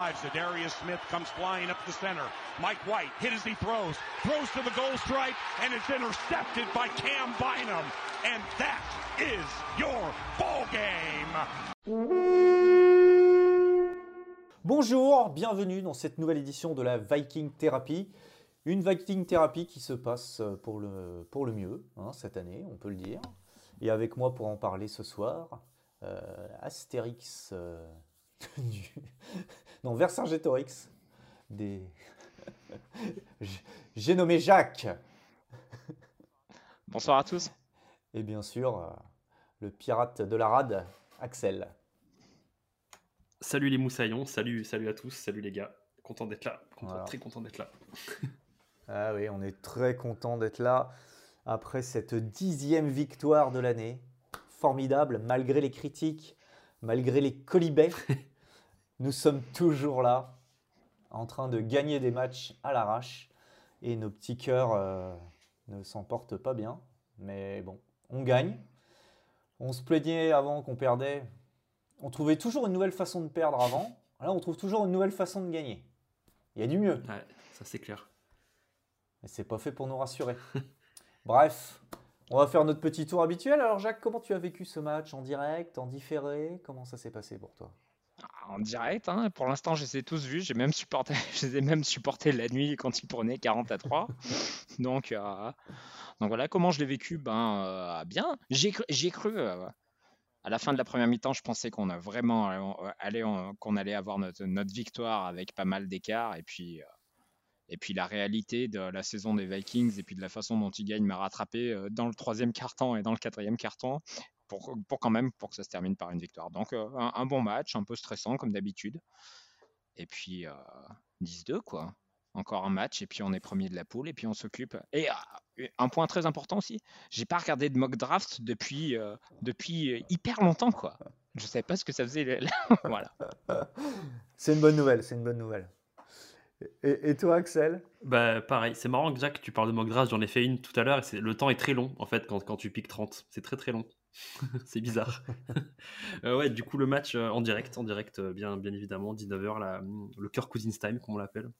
Darius Smith comes flying up the center. Mike White hit as he throws, throws to the goal stripe, and it's intercepted by Cam Bynum. And that is your ball game. Bonjour, bienvenue dans cette nouvelle édition de la Viking Therapy. Une Viking Therapy qui se passe pour le, pour le mieux hein, cette année, on peut le dire. Et avec moi pour en parler ce soir, euh, Astérix euh, du... non, Vercingétorix. Des... J'ai nommé Jacques. Bonsoir à tous. Et bien sûr, euh, le pirate de la rade, Axel. Salut les moussaillons, salut, salut à tous, salut les gars. Content d'être là, très content d'être là. ah oui, on est très content d'être là après cette dixième victoire de l'année. Formidable, malgré les critiques, malgré les colibets. nous sommes toujours là, en train de gagner des matchs à l'arrache. Et nos petits cœurs euh, ne s'en portent pas bien. Mais bon, on gagne. On se plaignait avant qu'on perdait. On trouvait toujours une nouvelle façon de perdre avant. Là, on trouve toujours une nouvelle façon de gagner. Il y a du mieux. Ouais, ça c'est clair. Mais c'est pas fait pour nous rassurer. Bref, on va faire notre petit tour habituel. Alors Jacques, comment tu as vécu ce match En direct, en différé? Comment ça s'est passé pour toi? En direct, hein. pour l'instant, je les ai tous vus. J'ai même supporté, je les ai même supporté la nuit quand ils prenaient 40 à 3. donc, euh, donc voilà, comment je l'ai vécu Ben euh, bien. J'ai cru. Euh, à la fin de la première mi-temps, je pensais qu'on a vraiment allé, qu'on allait avoir notre, notre, victoire avec pas mal d'écart. Et puis, et puis la réalité de la saison des Vikings et puis de la façon dont ils gagnent m'a rattrapé euh, dans le troisième carton et dans le quatrième carton pour, pour quand même pour que ça se termine par une victoire. Donc euh, un, bon match, un peu stressant comme d'habitude. Et puis 10-2 euh, quoi. Encore un match et puis on est premier de la poule et puis on s'occupe. Et un point très important aussi, j'ai pas regardé de mock draft depuis depuis hyper longtemps quoi. Je savais pas ce que ça faisait. voilà. C'est une bonne nouvelle, c'est une bonne nouvelle. Et, toi, Axel Bah pareil, c'est marrant que Jacques, tu parles de mock draft, j'en ai fait une tout à l'heure, et le temps est très long en fait quand, quand tu piques 30, c'est très très long. c'est bizarre. Euh, ouais, du coup le match euh, en direct, en direct euh, bien, bien évidemment, 19h, le Kirk Cousins Time comme on l'appelle.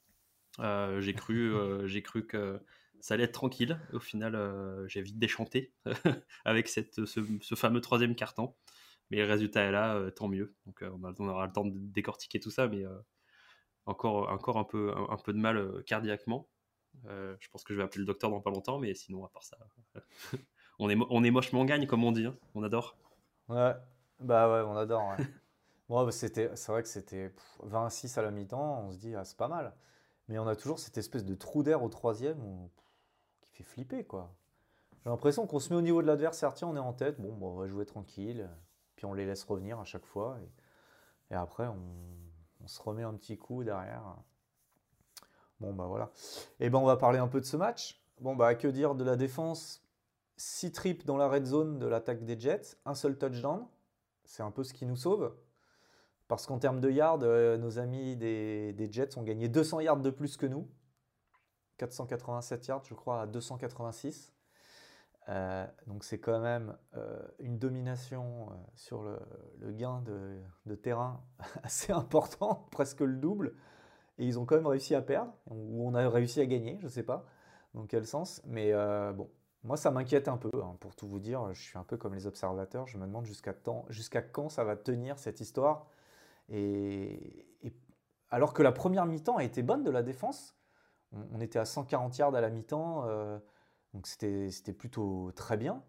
j'ai cru, j'ai cru que ça allait être tranquille. Au final, j'ai vite déchanté avec cette, ce, fameux troisième carton. Mais le résultat est là, tant mieux. Donc on, on, aura le temps de décortiquer tout ça, mais encore, encore un, peu, un, peu de mal euh, cardiaquement. Euh, je pense que je vais appeler le docteur dans pas longtemps, mais sinon, à part ça, on, est, on est mochement gagne, comme on dit. Hein. On adore. Ouais, bah ouais, on adore. Ouais. bon, bah, c'était, c'est vrai que c'était 26 à la mi-temps, on se dit, ah, c'est pas mal. Mais on a toujours cette espèce de trou d'air au troisième qui fait flipper, quoi. J'ai l'impression qu'on se met au niveau de l'adversaire, tiens, on est en tête, bon, bah, on va jouer tranquille, puis on les laisse revenir à chaque fois. et après, on, on se remet un petit coup derrière. Bon, bah voilà. Et eh ben on va parler un peu de ce match. Bon, bah que dire de la défense? 6 trips dans la red zone de l'attaque des Jets, un seul touchdown. C'est un peu ce qui nous sauve. Parce qu'en termes de yards, euh, nos amis des, des, Jets ont gagné 200 yards de plus que nous. 487 yards, je crois, à 286. Euh, donc c'est quand même euh, une domination euh, sur le, gain de, terrain assez important, presque le double. Et ils ont quand même réussi à perdre, ou on a réussi à gagner, je ne sais pas dans quel sens. Mais bon, moi ça m'inquiète un peu, hein, pour tout vous dire. Je suis un peu comme les observateurs, je me demande jusqu'à quand ça va tenir cette histoire. Et, alors que la première mi-temps a été bonne de la défense, on était à 140 yards à la mi-temps donc c'était plutôt très bien.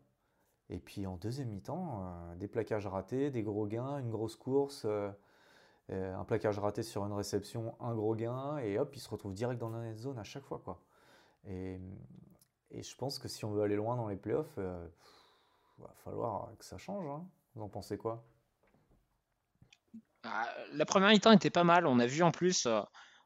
Et puis en deuxième mi-temps, euh, des plaquages ratés, des gros gains, une grosse course, euh, euh, un plaquage raté sur une réception, un gros gain, et hop, il se retrouve direct dans la zone à chaque fois. Et, je pense que si on veut aller loin dans les playoffs, il va falloir que ça change. Hein. Vous en pensez quoi? Ah, La première mi-temps était pas mal. On a vu en plus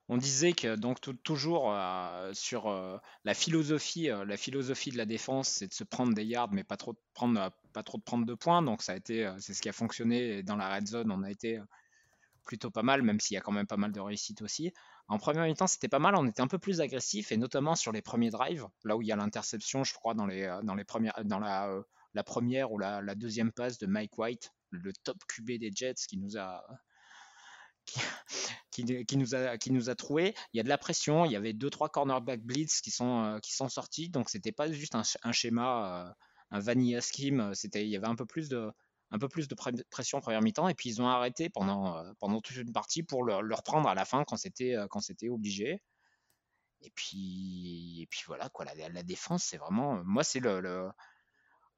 on disait que donc toujours euh, sur euh, la philosophie, euh, la philosophie de la défense, c'est de se prendre des yards, mais pas trop de prendre, pas trop de prendre de points. Donc ça a été, c'est ce qui a fonctionné dans la red zone. On a été plutôt pas mal, même s'il y a quand même pas mal de réussite aussi. En premier mi-temps, c'était pas mal. On était un peu plus agressif et notamment sur les premiers drives, là où il y a l'interception, je crois dans les dans dans la, première ou la deuxième passe de Mike White, le top QB des Jets, qui nous a qui, nous a, qui. Il y a de la pression. Il y avait deux, trois cornerback blitz qui sont, qui sont sortis. Donc, c'était pas juste un, schéma, un vanilla scheme. Il y avait un peu plus de, pression en première mi-temps et puis ils ont arrêté pendant, pendant toute une partie pour le, reprendre à la fin quand c'était, quand c'était obligé. Et puis, voilà, la défense, c'est vraiment. Moi, c'est le,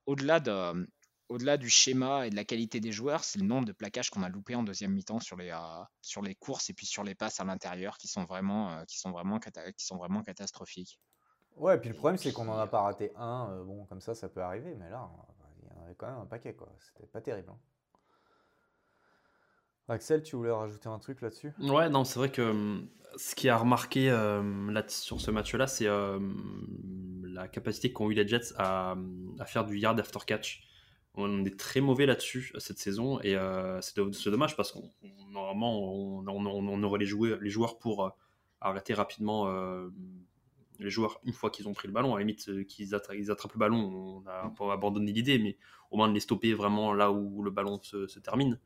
au-delà de, au-delà du schéma et de la qualité des joueurs, c'est le nombre de plaquages qu'on a loupé en deuxième mi-temps sur les, sur les courses et puis sur les passes à l'intérieur qui sont vraiment, qui sont vraiment, qui sont vraiment catastrophiques. Ouais, et puis le problème, c'est qu'on n'en a pas raté un. bon, comme ça, ça peut arriver, mais là, il y en avait quand même un paquet, quoi. C'était pas terrible. Hein. Axel, tu voulais rajouter un truc là-dessus? Ouais, non, c'est vrai que hum, ce qui a remarqué euh, là, sur ce match-là, c'est euh, la capacité qu'ont eu les Jets à, faire du yard after catch. On est très mauvais là-dessus cette saison et euh, c'est dommage parce qu'on normalement on, aurait les, les joueurs pour arrêter rapidement les joueurs une fois qu'ils ont pris le ballon. À la limite qu'ils attrapent, le ballon, on a un peu abandonné l'idée, mais au moins de les stopper vraiment là où le ballon se termine.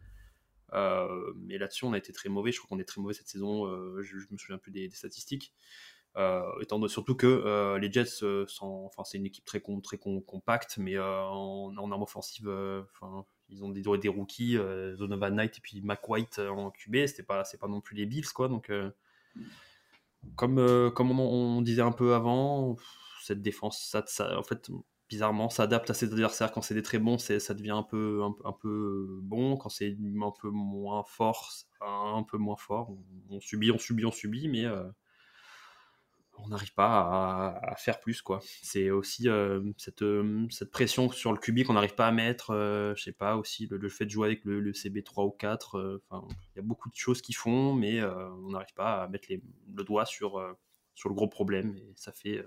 Euh, mais là-dessus, on a été très mauvais. Je crois qu'on est très mauvais cette saison. Euh, je, me souviens plus des, statistiques. Euh, étant surtout que les Jets sont, enfin, c'est une équipe très, très compacte, mais en, en, arme offensive, enfin, ils ont des, des rookies, Donovan Knight et puis Mac White en QB. C'était pas, c'est pas non plus les Bills, quoi. Donc, comme, comme on, disait un peu avant, cette défense, ça, ça, en fait, bizarrement s'adapte à ses adversaires. Quand c'est des très bons, ça devient un peu, un, peu bon. Quand c'est un peu moins fort, un, peu moins fort. On, subit, on subit, on subit, mais euh, on n'arrive pas à, faire plus. quoi. C'est aussi euh, cette, euh, cette, pression sur le QB qu'on n'arrive pas à mettre. je sais pas, aussi le, fait de jouer avec le, CB3 ou 4. Enfin, il y a beaucoup de choses qui font, mais on n'arrive pas à mettre le doigt sur, sur le gros problème. Et ça fait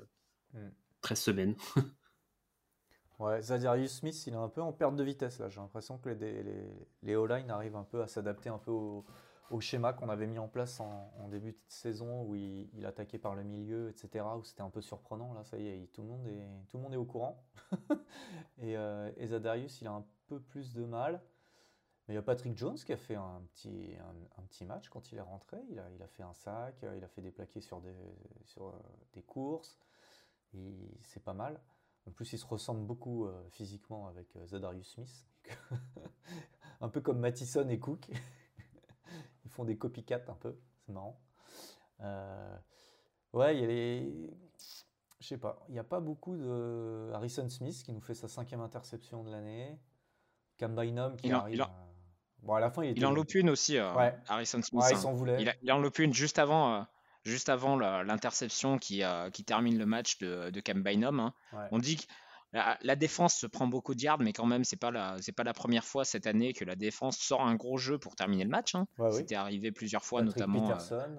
13 mm. semaines. Ouais, Zadarius Smith, il est un peu en perte de vitesse là. J'ai l'impression que les, les, les O-line arrivent un peu à s'adapter un peu au, schéma qu'on avait mis en place en, début de saison où il, attaquait par le milieu, etc. Où c'était un peu surprenant. Là, ça y est, tout le monde est, tout le monde est au courant. Euh, et, Zadarius, il a un peu plus de mal. Mais il y a Patrick Jones qui a fait un petit, un, petit match quand il est rentré. Il a, il a fait un sac, il a fait des plaqués sur des, sur euh, des courses. C'est pas mal. En plus, ils se ressemblent beaucoup euh, physiquement avec euh, Zadarius Smith. un peu comme Mattison et Cook. Font des copycats un peu, c'est marrant. Euh, ouais, il y a les. Je sais pas, il n'y a pas beaucoup de. Harrison Smith qui nous fait sa cinquième interception de l'année. Cam Bynum qui arrive. Bon, à la fin, il, était... il en loupe une aussi, Harrison Smith. Ouais, il hein. s'en voulait. Il, en loupe une juste avant juste avant l'interception qui, euh, qui, termine le match de, de Cam Bynum. Hein. On dit que la, défense se prend beaucoup de yards, mais quand même, c'est pas la, c'est pas la première fois cette année que la défense sort un gros jeu pour terminer le match. Hein. C'était arrivé plusieurs fois, notamment. Euh, Peterson.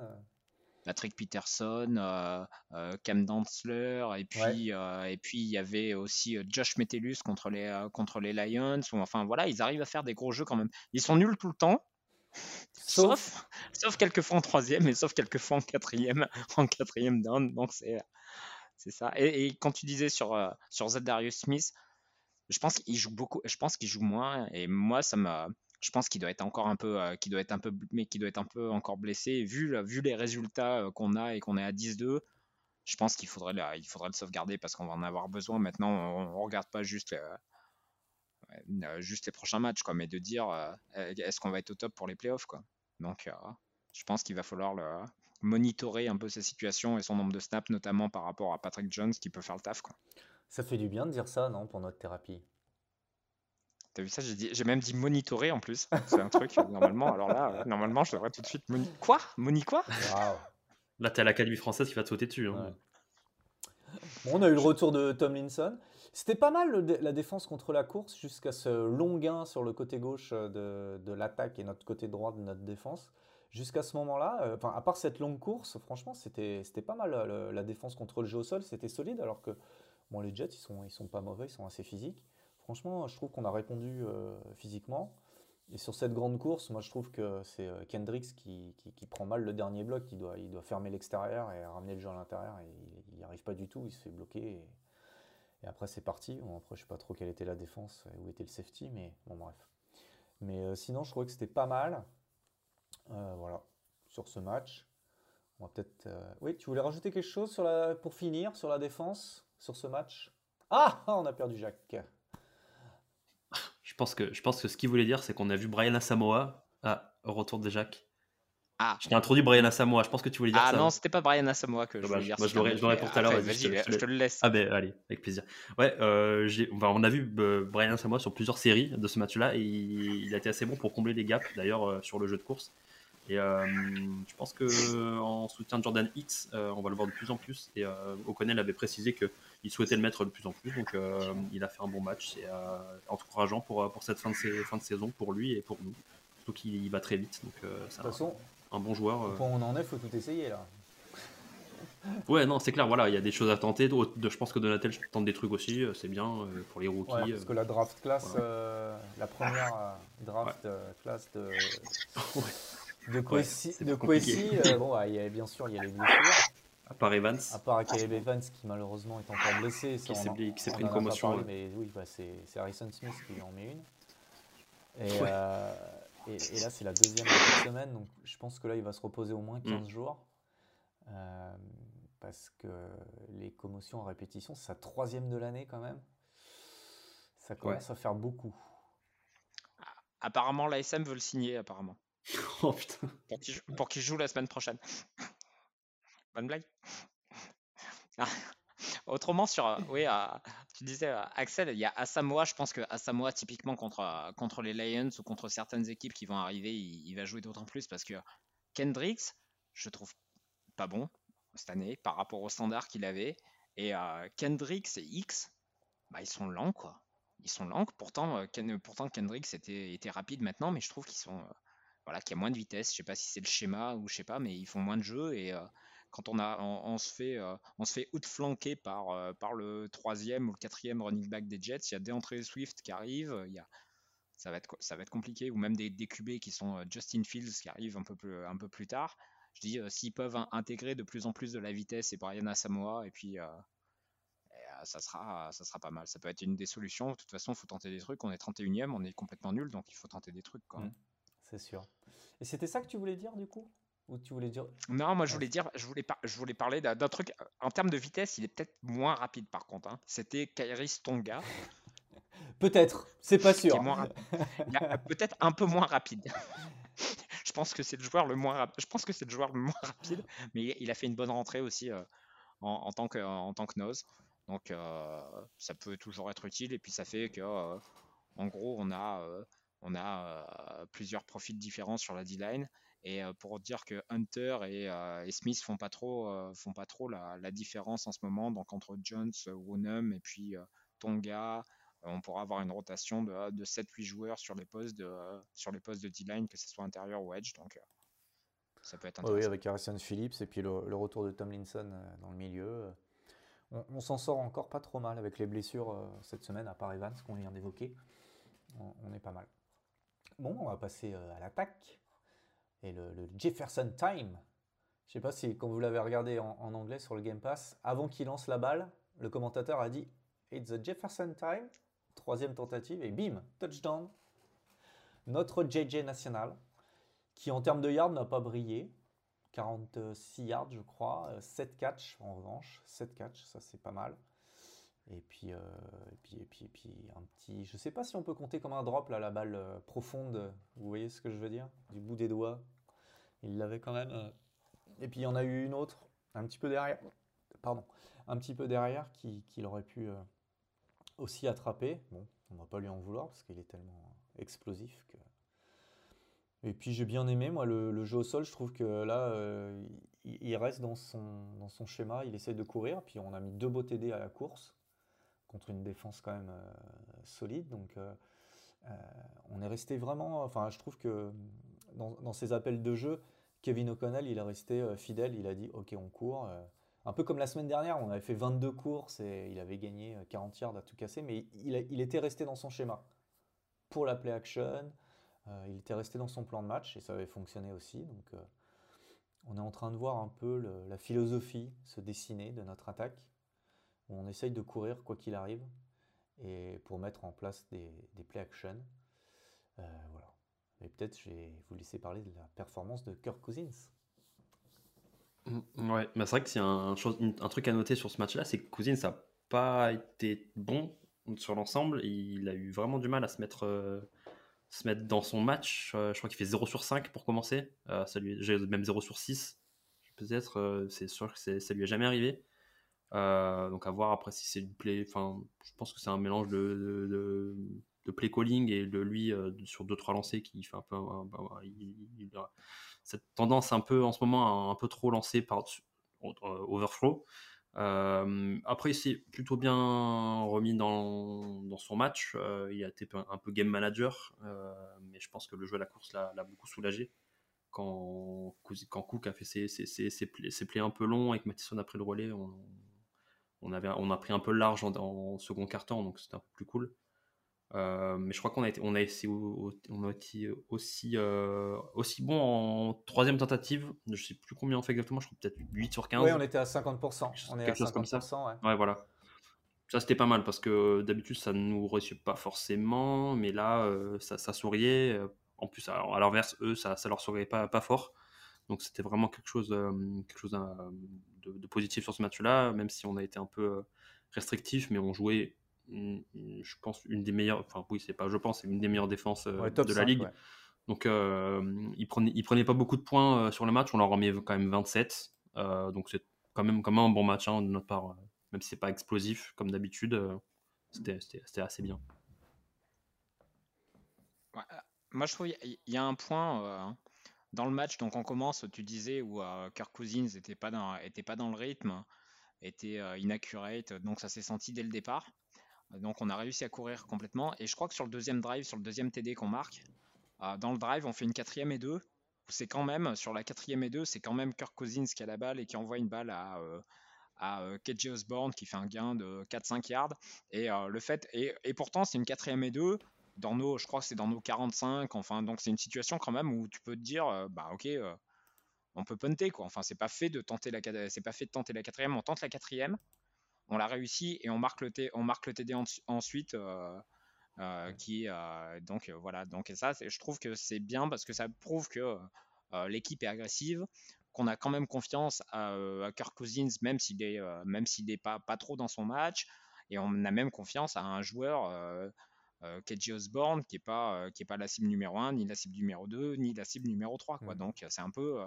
Patrick Peterson, euh, Cam Dantzler, et puis et puis il y avait aussi Josh Metellus contre les contre les Lions. enfin voilà, ils arrivent à faire des gros jeux quand même. Ils sont nuls tout le temps, Sauf, sauf quelques fois en troisième et sauf quelques fois en quatrième, en quatrième down. Donc c'est c'est ça. Et, quand tu disais sur euh, sur Darius Smith, je pense qu'il joue beaucoup. Je pense qu'il joue moins. Et moi, ça me je pense qu'il doit être encore un peu, euh, doit être un peu, mais doit être un peu encore blessé. vu, vu les résultats euh, qu'on a et qu'on est à 10-2, je pense qu'il faudrait, il le sauvegarder parce qu'on va en avoir besoin. Maintenant, on, ne regarde pas juste euh, juste les prochains matchs, quoi, mais de dire est-ce qu'on va être au top pour les playoffs, quoi. Donc, je pense qu'il va falloir le, monitorer un peu sa situation et son nombre de snaps, notamment par rapport à Patrick Jones qui peut faire le taf, quoi. Ça fait du bien de dire ça, non, pour notre thérapie? T'as vu ça? J'ai même dit monitorer en plus. C'est un truc, normalement. Alors là, normalement, je devrais tout de suite. Moni... Quoi? Moni quoi? Là, t'es à l'Académie française qui va te sauter dessus. Hein. on a eu le retour de Tomlinson. C'était pas mal la défense contre la course jusqu'à ce long gain sur le côté gauche euh, de, l'attaque et notre côté droit de notre défense. Jusqu'à ce moment-là, euh, enfin, à part cette longue course, franchement, c'était pas mal la défense contre le jeu au sol, c'était solide. Alors que bon, les Jets, ils sont, ils sont pas mauvais, ils sont assez physiques. Franchement, je trouve qu'on a répondu euh, physiquement. Et sur cette grande course, moi je trouve que c'est Kendricks qui, qui, prend mal le dernier bloc. Il doit, il doit fermer l'extérieur et ramener le jeu à l'intérieur. Et il n'y arrive pas du tout, il se fait bloquer. Et et après, c'est parti. Bon, après, je sais pas trop quelle était la défense, où était le safety, mais bon, bref. Mais euh, sinon, je trouvais que c'était pas mal. Euh, voilà, sur ce match. On va peut-être. euh, Oui, tu voulais rajouter quelque chose sur la... pour finir sur la défense, sur ce match? Ah On a perdu Jacques. Je pense que, je pense que ce qu'il voulait dire, c'est qu'on a vu Brian Asamoah. Ah, au retour de Jacques. Ah, Je t'ai introduit Brian Asamoah. Je pense que tu voulais dire ah ça. non, c'était pas Brian Asamoah que je voulais dire. Moi, je l'aurais- pour tout à l'heure, vas-y, je Vas-y, te- je te le laisse. Ah ben allez, avec plaisir. Ouais, euh, enfin, on a vu euh, Brian Asamoah sur plusieurs séries de ce match-là et il, il a été assez bon pour combler les gaps d'ailleurs euh, sur le jeu de course. Et euh, je pense que en soutien de Jordan Hicks, euh, on va le voir de plus en plus. Et euh, O'Connell avait précisé qu'il souhaitait le mettre de plus en plus, donc il a fait un bon match. C'est encourageant pour, pour cette fin de, fin de saison pour lui et pour nous. Surtout qu'il y va très vite, donc De toute façon, un, bon joueur. au point où on en est, faut tout essayer là. Ouais, non, c'est clair, voilà, il y a des choses à tenter. Je pense que Donatel tente des trucs aussi, c'est bien euh, pour les rookies. Ouais, parce que la draft class, voilà. euh, la première euh, draft classe de, de Ouais, Kwesi, de. Kwesi, euh, bon, ouais, il y a, bien sûr, il y a les blessures. À part Evans. À part Caleb Evans qui malheureusement est encore blessé. ça, Qui s'est pris une commotion, parlé, ouais. mais oui, bah, c'est Harrison Smith qui lui en met une. Et, Ouais. euh, et, et là, c'est la deuxième de cette semaine, donc je pense que là, il va se reposer au moins 15 Mm. jours. Euh, parce que les commotions en répétition, c'est sa troisième de l'année quand même. Ça commence à faire beaucoup. Apparemment, l'ASM veut le signer, apparemment. Oh putain. Pour qu'il joue la semaine prochaine. Bonne blague. Ah. Autrement, sur. euh, Oui, euh, tu disais, euh, Axel, il y a Asamoah. Je pense que Asamoah, typiquement contre, contre les Lions ou contre certaines équipes qui vont arriver, il, va jouer d'autant plus parce que Kendricks, je trouve pas bon cette année par rapport au standard qu'il avait. Et Kendricks et X, bah, ils sont lents, quoi. Ils sont lents. Pourtant, Ken- pourtant Kendricks était, était rapide maintenant, mais je trouve qu'ils sont. Voilà, qu'il y a moins de vitesse. Je sais pas si c'est le schéma ou je sais pas, mais ils font moins de jeu et euh, quand on a, on, se fait, euh, on se fait outflanquer par, euh, par le troisième ou le quatrième running back des Jets. Il y a DeAndre Swift qui arrive. Il y a, ça va être, ça va être compliqué ou même des, des QB qui sont Justin Fields qui arrivent un peu plus, un peu plus tard. Je dis, s'ils peuvent in- intégrer de plus en plus de la vitesse et Brian Asamoah et puis ça sera, ça sera pas mal. Ça peut être une des solutions. De toute façon, il faut tenter des trucs. On est 31e, on est complètement nul, donc il faut tenter des trucs. Quoi. Mm. C'est sûr. Et c'était ça que tu voulais dire du coup? Ou tu voulais dire Non, moi je Ouais. voulais dire, je voulais, par- je voulais parler d'un truc. En termes de vitesse, il est peut-être moins rapide par contre. hein. C'était Kairis Tonga, Peut-être, c'est pas sûr. moins Peut-être un peu moins rapide. je pense que c'est le joueur le moins rapide. Je pense que c'est le joueur le moins rapide, mais il- a fait une bonne rentrée aussi euh, en, en tant que en tant que nose. Donc euh, ça peut toujours être utile et puis ça fait que euh, en gros on a on a euh, plusieurs profils différents sur la D-line et euh, pour dire que Hunter et, euh, et Smith font pas trop font pas trop la, la différence en ce moment donc entre Jones, Wonham et puis Tonga on pourra avoir une rotation de, de 7-8 joueurs sur les postes de sur les postes de D-line que ce soit intérieur ou edge donc ça peut être Ouais, oui, intéressant. avec Harrison Phillips et puis le, le retour de Tomlinson dans le milieu. On, on s'en sort encore pas trop mal avec les blessures cette semaine, à part Evans qu'on vient d'évoquer. On, on est pas mal. Bon, on va passer euh, à l'attaque. Et le, Jefferson Time. Je sais pas si quand vous l'avez regardé en, anglais sur le Game Pass, avant qu'il lance la balle, le commentateur a dit It's the Jefferson Time. Troisième tentative et bim, touchdown. Notre JJ national qui en termes de yards n'a pas brillé. 46 yards, je crois. 7 catch en revanche. 7 catch, ça c'est pas mal. Et puis, euh, et puis, et puis, et puis, un petit. Je sais pas si on peut compter comme un drop là, la balle euh, profonde. Vous voyez ce que je veux dire? Du bout des doigts. Il l'avait quand même. euh. Et puis il y en a eu une autre, un petit peu derrière. Pardon. Un petit peu derrière qui- qu'il aurait pu euh, aussi attraper. Bon, on va pas lui en vouloir parce qu'il est tellement explosif que. Et puis j'ai bien aimé, moi, le, jeu au sol. Je trouve que là, il, il reste dans son, dans son schéma. Il essaie de courir. Puis on a mis deux beaux TD à la course contre une défense quand même euh, solide. Donc euh, euh, on est resté vraiment. Enfin, je trouve que dans, ses appels de jeu, Kevin O'Connell, il est resté fidèle. Il a dit Ok, on court. un peu comme la semaine dernière, on avait fait 22 courses et il avait gagné euh, 40 yards à tout casser, mais il, était resté dans son schéma. Pour la play action, il était resté dans son plan de match et ça avait fonctionné aussi. Donc on est en train de voir un peu la philosophie se dessiner de notre attaque, on essaye de courir quoi qu'il arrive et pour mettre en place des, play action. Euh, voilà. Mais peut-être je vais vous laisser parler de la performance de Kirk Cousins. Mm, ouais, mais c'est vrai que c'est un, un, truc à noter sur ce match-là, c'est que Cousins n'a pas été bon sur l'ensemble. Il a eu vraiment du mal à se mettre, euh, se mettre dans son match. Euh, je crois qu'il fait 0 sur 5 pour commencer. Euh, ça lui, même 0 sur 6. Peut-être, c'est sûr que ça lui est jamais arrivé. Donc à voir après si c'est du play. Enfin, je pense que c'est un mélange de, play calling et de lui sur 2-3 lancers qui fait un peu. a cette tendance un peu en ce moment à un peu trop lancer par overflow. Euh, après, il s'est plutôt bien remis dans, son match. Euh, il a été un peu game manager, euh, mais je pense que le jeu à la course l'a beaucoup soulagé. Quand, Cook a fait ses, plays un peu longs et que Mathison a pris le relais, on, on, avait, on a pris un peu large en, en second quart-temps, donc c'était un peu plus cool. Euh, mais je crois qu'on a été, on a essayé, on a été aussi, euh, aussi bon en troisième tentative. Je sais plus combien on fait exactement, je crois peut-être 8 sur 15. Oui, on était à 50%. On est quelque à chose comme ça. Ouais. voilà. Ça, c'était pas mal parce que d'habitude, ça ne nous réussit pas forcément, mais là, euh, ça, ça, souriait. En plus, à, l'inverse, eux, ça, ça leur souriait pas, pas fort. Donc, c'était vraiment quelque chose, quelque chose de, de, positif sur ce match-là, même si on a été un peu restrictif, mais on jouait je pense, une des meilleures, enfin oui, c'est pas je pense, c'est une des meilleures défenses euh, de la ligue. Donc euh, ils prenaient, ils prenaient pas beaucoup de points euh, sur le match, on leur remet quand même 27. donc c'est quand même, quand même un bon match hein, de notre part, même si c'est pas explosif comme d'habitude, c'était assez bien. moi je trouve il y, a un point dans le match, donc on commence, tu disais, où Kirk Cousins n'était pas, dans, le rythme, était inaccurate, donc ça s'est senti dès le départ. Donc on a réussi à courir complètement. Et je crois que sur le deuxième drive, sur le deuxième TD qu'on marque, euh, dans le drive, on fait une quatrième et deux. C'est quand même, sur la quatrième et deux, c'est quand même Kirk Cousins qui a la balle et qui envoie une balle à, euh, à euh, KJ Osborne qui fait un gain de 4-5 yards. Et le fait, et, pourtant c'est une quatrième et deux. Dans nos, je crois que c'est dans nos 45. Enfin, donc c'est une situation quand même où tu peux te dire, bah ok, on peut punter quoi. Enfin, c'est pas fait de tenter la, c'est pas fait de tenter la quatrième. On tente la quatrième on l'a réussi et on marque le, on marque le TD ensuite. Euh, euh, qui euh, donc voilà donc ça je trouve que c'est bien parce que ça prouve que l'équipe est agressive qu'on a quand même confiance à, Kirk Cousins même s'il est même s'il n'est pas pas trop dans son match et on a même confiance à un joueur euh, KJ Osborne qui est pas qui est pas la cible numéro 1 ni la cible numéro 2 ni la cible numéro 3 quoi. Mmh. donc c'est un peu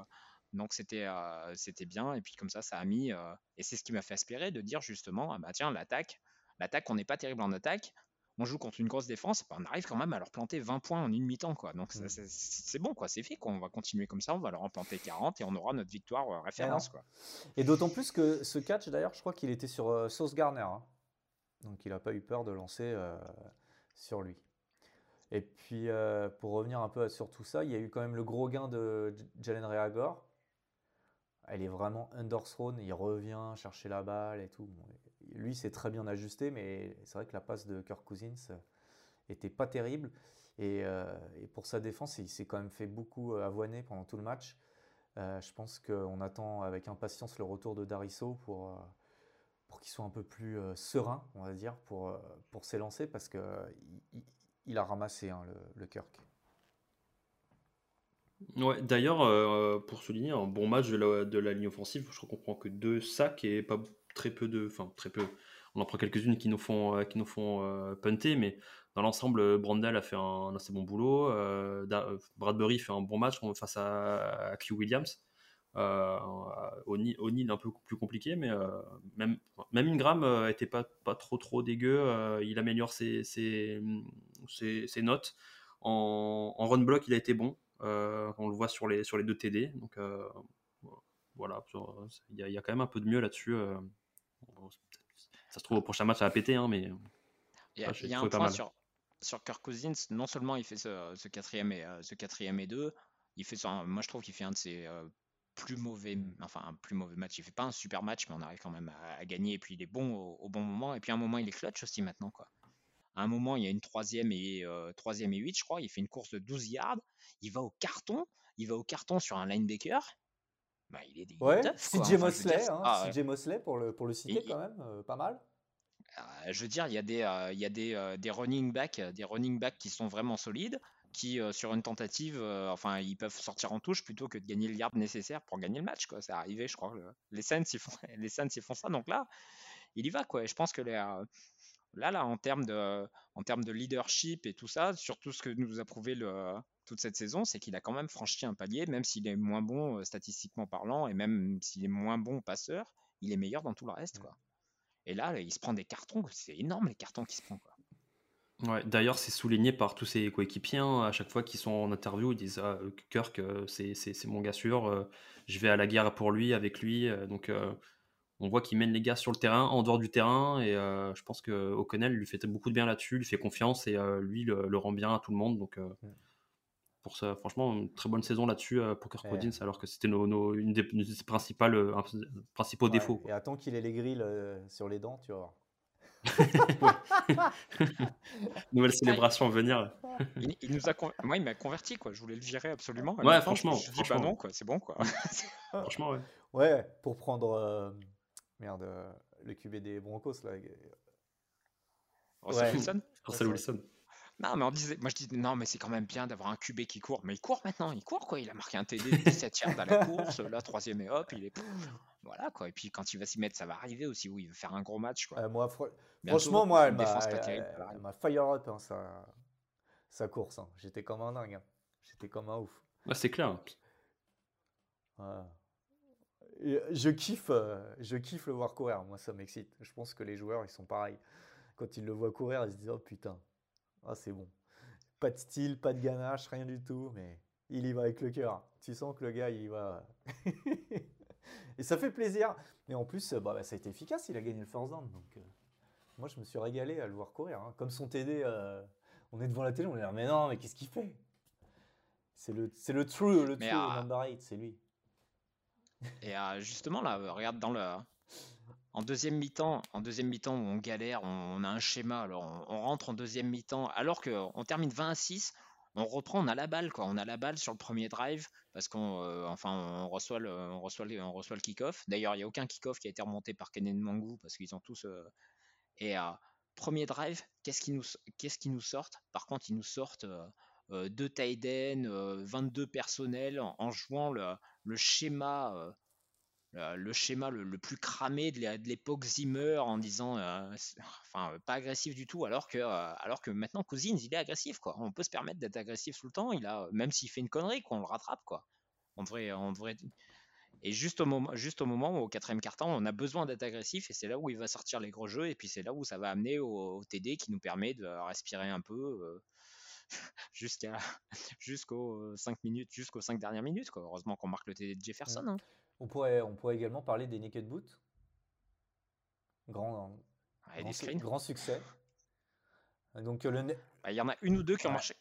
donc c'était euh, c'était bien et puis comme ça ça a mis euh, et c'est ce qui m'a fait espérer de dire justement ah bah tiens l'attaque l'attaque on n'est pas terrible en attaque on joue contre une grosse défense bah, on arrive quand même à leur planter 20 points en une mi-temps quoi donc mmh. c'est bon quoi c'est fait quoi on va continuer comme ça on va leur en planter 40 et on aura notre victoire euh, référence quoi et d'autant plus que ce catch d'ailleurs je crois qu'il était sur Sauce Garner hein. donc il n'a pas eu peur de lancer sur lui et puis, pour revenir un peu sur tout ça, il y a eu quand même le gros gain de Jalen Reagor, elle est vraiment underthrown, il revient chercher la balle et tout. lui, c'est très bien ajusté, mais c'est vrai que la passe de Kirk Cousins était pas terrible. Et, euh, pour sa défense, il s'est quand même fait beaucoup euh, avoiner pendant tout le match. Euh, je pense qu'on attend avec impatience le retour de Dariso pour, pour qu'il soit un peu plus serein, on va dire, pour, pour s'élancer, parce qu'il il, a ramassé hein, le, Kirk. Ouais, d'ailleurs, euh, pour souligner un bon match de la, de la ligne offensive, je prend que deux sacs et pas très peu de. Enfin, très peu. On en prend quelques-unes qui nous font, euh, qui nous font euh, punter, mais dans l'ensemble, Brandel a fait un, assez bon boulot. Bradbury fait un bon match face à, Q Williams. O'Neill un peu plus compliqué, mais même, même Ingram était pas, pas trop trop dégueu. il améliore ses, ses, ses, notes. En, en run block, il a été bon. Euh, on le voit sur les, sur les deux TD. Donc euh, voilà, il y, a quand même un peu de mieux là-dessus. Euh. ça se trouve au prochain match ça va péter, hein, mais il y a, un point sur, sur Kirk Cousins. Non seulement il fait ce, quatrième et ce quatrième et deux, il fait moi je trouve qu'il fait un de ses plus mauvais, enfin un plus mauvais match. Il fait pas un super match, mais on arrive quand même à, gagner. Et puis il est bon au, au, bon moment. Et puis à un moment il est clutch aussi maintenant quoi. À un moment, il y a une troisième et, euh, troisième et 8, je crois. Il fait une course de 12 yards. Il va au carton. Il va au carton sur un linebacker. Bah, il est des ouais, CJ Mosley, hein, ah, Mosley pour le, pour le citer quand même, euh, pas mal. Euh, je veux dire, il y a des, il y a des, des running backs, des running backs qui sont vraiment solides. Qui, euh, sur une tentative, euh, enfin, ils peuvent sortir en touche plutôt que de gagner le yard nécessaire pour gagner le match. Quoi. C'est arrivé, je crois. Les Saints, ils font, les Saints, ils font ça. Donc là, il y va. Quoi. Et je pense que les, euh, là, là, en termes de, en termes de leadership et tout ça, surtout ce que nous a prouvé le, toute cette saison, c'est qu'il a quand même franchi un palier, même s'il est moins bon statistiquement parlant et même s'il est moins bon passeur, il est meilleur dans tout le reste. Quoi. Et là, il se prend des cartons. C'est énorme les cartons qu'il se prend. Quoi. Ouais, D'ailleurs, c'est souligné par tous ses coéquipiers. hein. À chaque fois qu'ils sont en interview, ils disent ah, euh, Kirk, euh, c'est c'est- c'est mon gars sûr. euh, je vais à la guerre pour lui, avec lui. euh, donc, euh, on voit qu'il mène les gars sur le terrain, en dehors du terrain. Et euh, je pense que O'Connell lui fait beaucoup de bien là-dessus, lui fait confiance et euh, lui le, le rend bien à tout le monde. Donc, euh, pour ça, franchement, une très bonne saison là-dessus euh, pour Kirk Ouais. Cousins, alors que c'était nos, nos- une des, principales, euh, un- principaux Ouais, défauts. Et attends qu'il ait les grilles euh, sur les dents, tu voir. Nouvelle célébration à venir. Il, il nous a con- Moi, il m'a converti. Quoi. Je voulais le virer absolument. Ouais, maintenant, franchement, Je, je dis bah franchement. non, quoi. c'est bon. Quoi. Franchement, ouais. Ouais, pour prendre. euh, merde, euh, le QB des Broncos, là. Russell Ouais. Wilson Russell Ouais, Wilson. Non, mais on disait, moi je dis non, mais c'est quand même bien d'avoir un QB qui court. Mais il court maintenant, il court quoi. Il a marqué un TD de 17 yards à la course, là, troisième et hop, il est. Voilà quoi. Et puis quand il va s'y mettre, ça va arriver aussi où il veut faire un gros match quoi. Euh, moi, fr- Bientôt, franchement, moi, elle m'a va fire up, hein, sa, sa course. hein. J'étais comme un dingue. hein. J'étais comme un ouf. Ouais, c'est clair. Et Je kiffe, euh, je kiffe le voir courir. Moi, ça m'excite. Je pense que les joueurs, ils sont pareils. Quand ils le voient courir, ils se disent Oh putain, ah, c'est bon. Pas de style, pas de ganache, rien du tout, mais il y va avec le cœur. Tu sens que le gars, il y va. Et ça fait plaisir. Et en plus, bah, bah, ça a été efficace. Il a gagné le first down. Donc, euh, moi, je me suis régalé à le voir courir. hein. Comme son TD, euh, on est devant la télé, on est là, mais non, mais qu'est-ce qu'il fait? C'est le, c'est le true, le Mais, true euh, number 8, c'est lui. Et justement là, regarde dans le. En deuxième mi-temps, deuxième mi-temps on galère, on, a un schéma. Alors on, rentre en deuxième mi-temps, alors qu'on termine 20 à 6, on reprend, on a la balle quoi. On a la balle sur le premier drive parce qu'on, euh, on reçoit le, kick-off. D'ailleurs, il n'y a aucun kick-off qui a été remonté par Kennen Mangou parce qu'ils ont tous. euh, Et premier drive, qu'est-ce qu'ils nous, sortent? Par contre, ils nous sortent euh, deux tight ends, euh, 22 personnels en, jouant le schéma. Euh, le schéma le, le plus cramé de l'é- de l'époque Zimmer en disant euh, enfin euh, pas agressif du tout alors que euh, alors que maintenant Cousins il est agressif quoi. On peut se permettre d'être agressif tout le temps il a même s'il fait une connerie quoi on le rattrape quoi. On devrait on devrait et juste au moment juste au moment où au quatrième quart-temps on a besoin d'être agressif et c'est là où il va sortir les gros jeux et puis c'est là où ça va amener au, au TD qui nous permet de respirer un peu jusqu'à jusqu'aux 5 minutes jusqu'aux 5 dernières minutes quoi. Heureusement qu'on marque le TD de Jefferson hein. On pourrait, on pourrait également parler des Naked Boots. Grand, Ouais, grand, des succès. Donc, euh, le, Bah, Il y en a une ou deux qui ont Ouais. marché.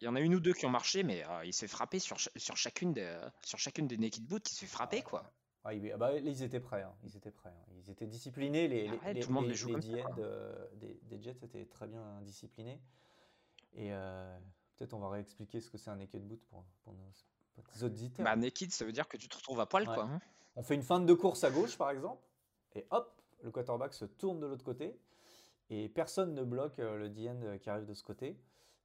Il y en a une ou deux qui ont marché, mais euh, il s'est frappé sur, cha- sur, chacune des, sur chacune des naked boots, il s'est frappé quoi. ah, il- ah bah, ils étaient prêts. hein, Ils étaient prêts. hein. Ils étaient disciplinés. Les, Ah les, les, tout le monde les- les joue les comme ça, D-end, quoi. euh, des, des Jets étaient très bien disciplinés. Et euh, peut-être on va réexpliquer ce que c'est un Naked Boot pour, pour nos petits auditeurs. Bah, naked, ça veut dire que tu te retrouves à poil Ouais. quoi. hein. On fait une feinte de course à gauche, par exemple, et hop, le quarterback se tourne de l'autre côté, et personne ne bloque euh, le DN euh, qui arrive de ce côté,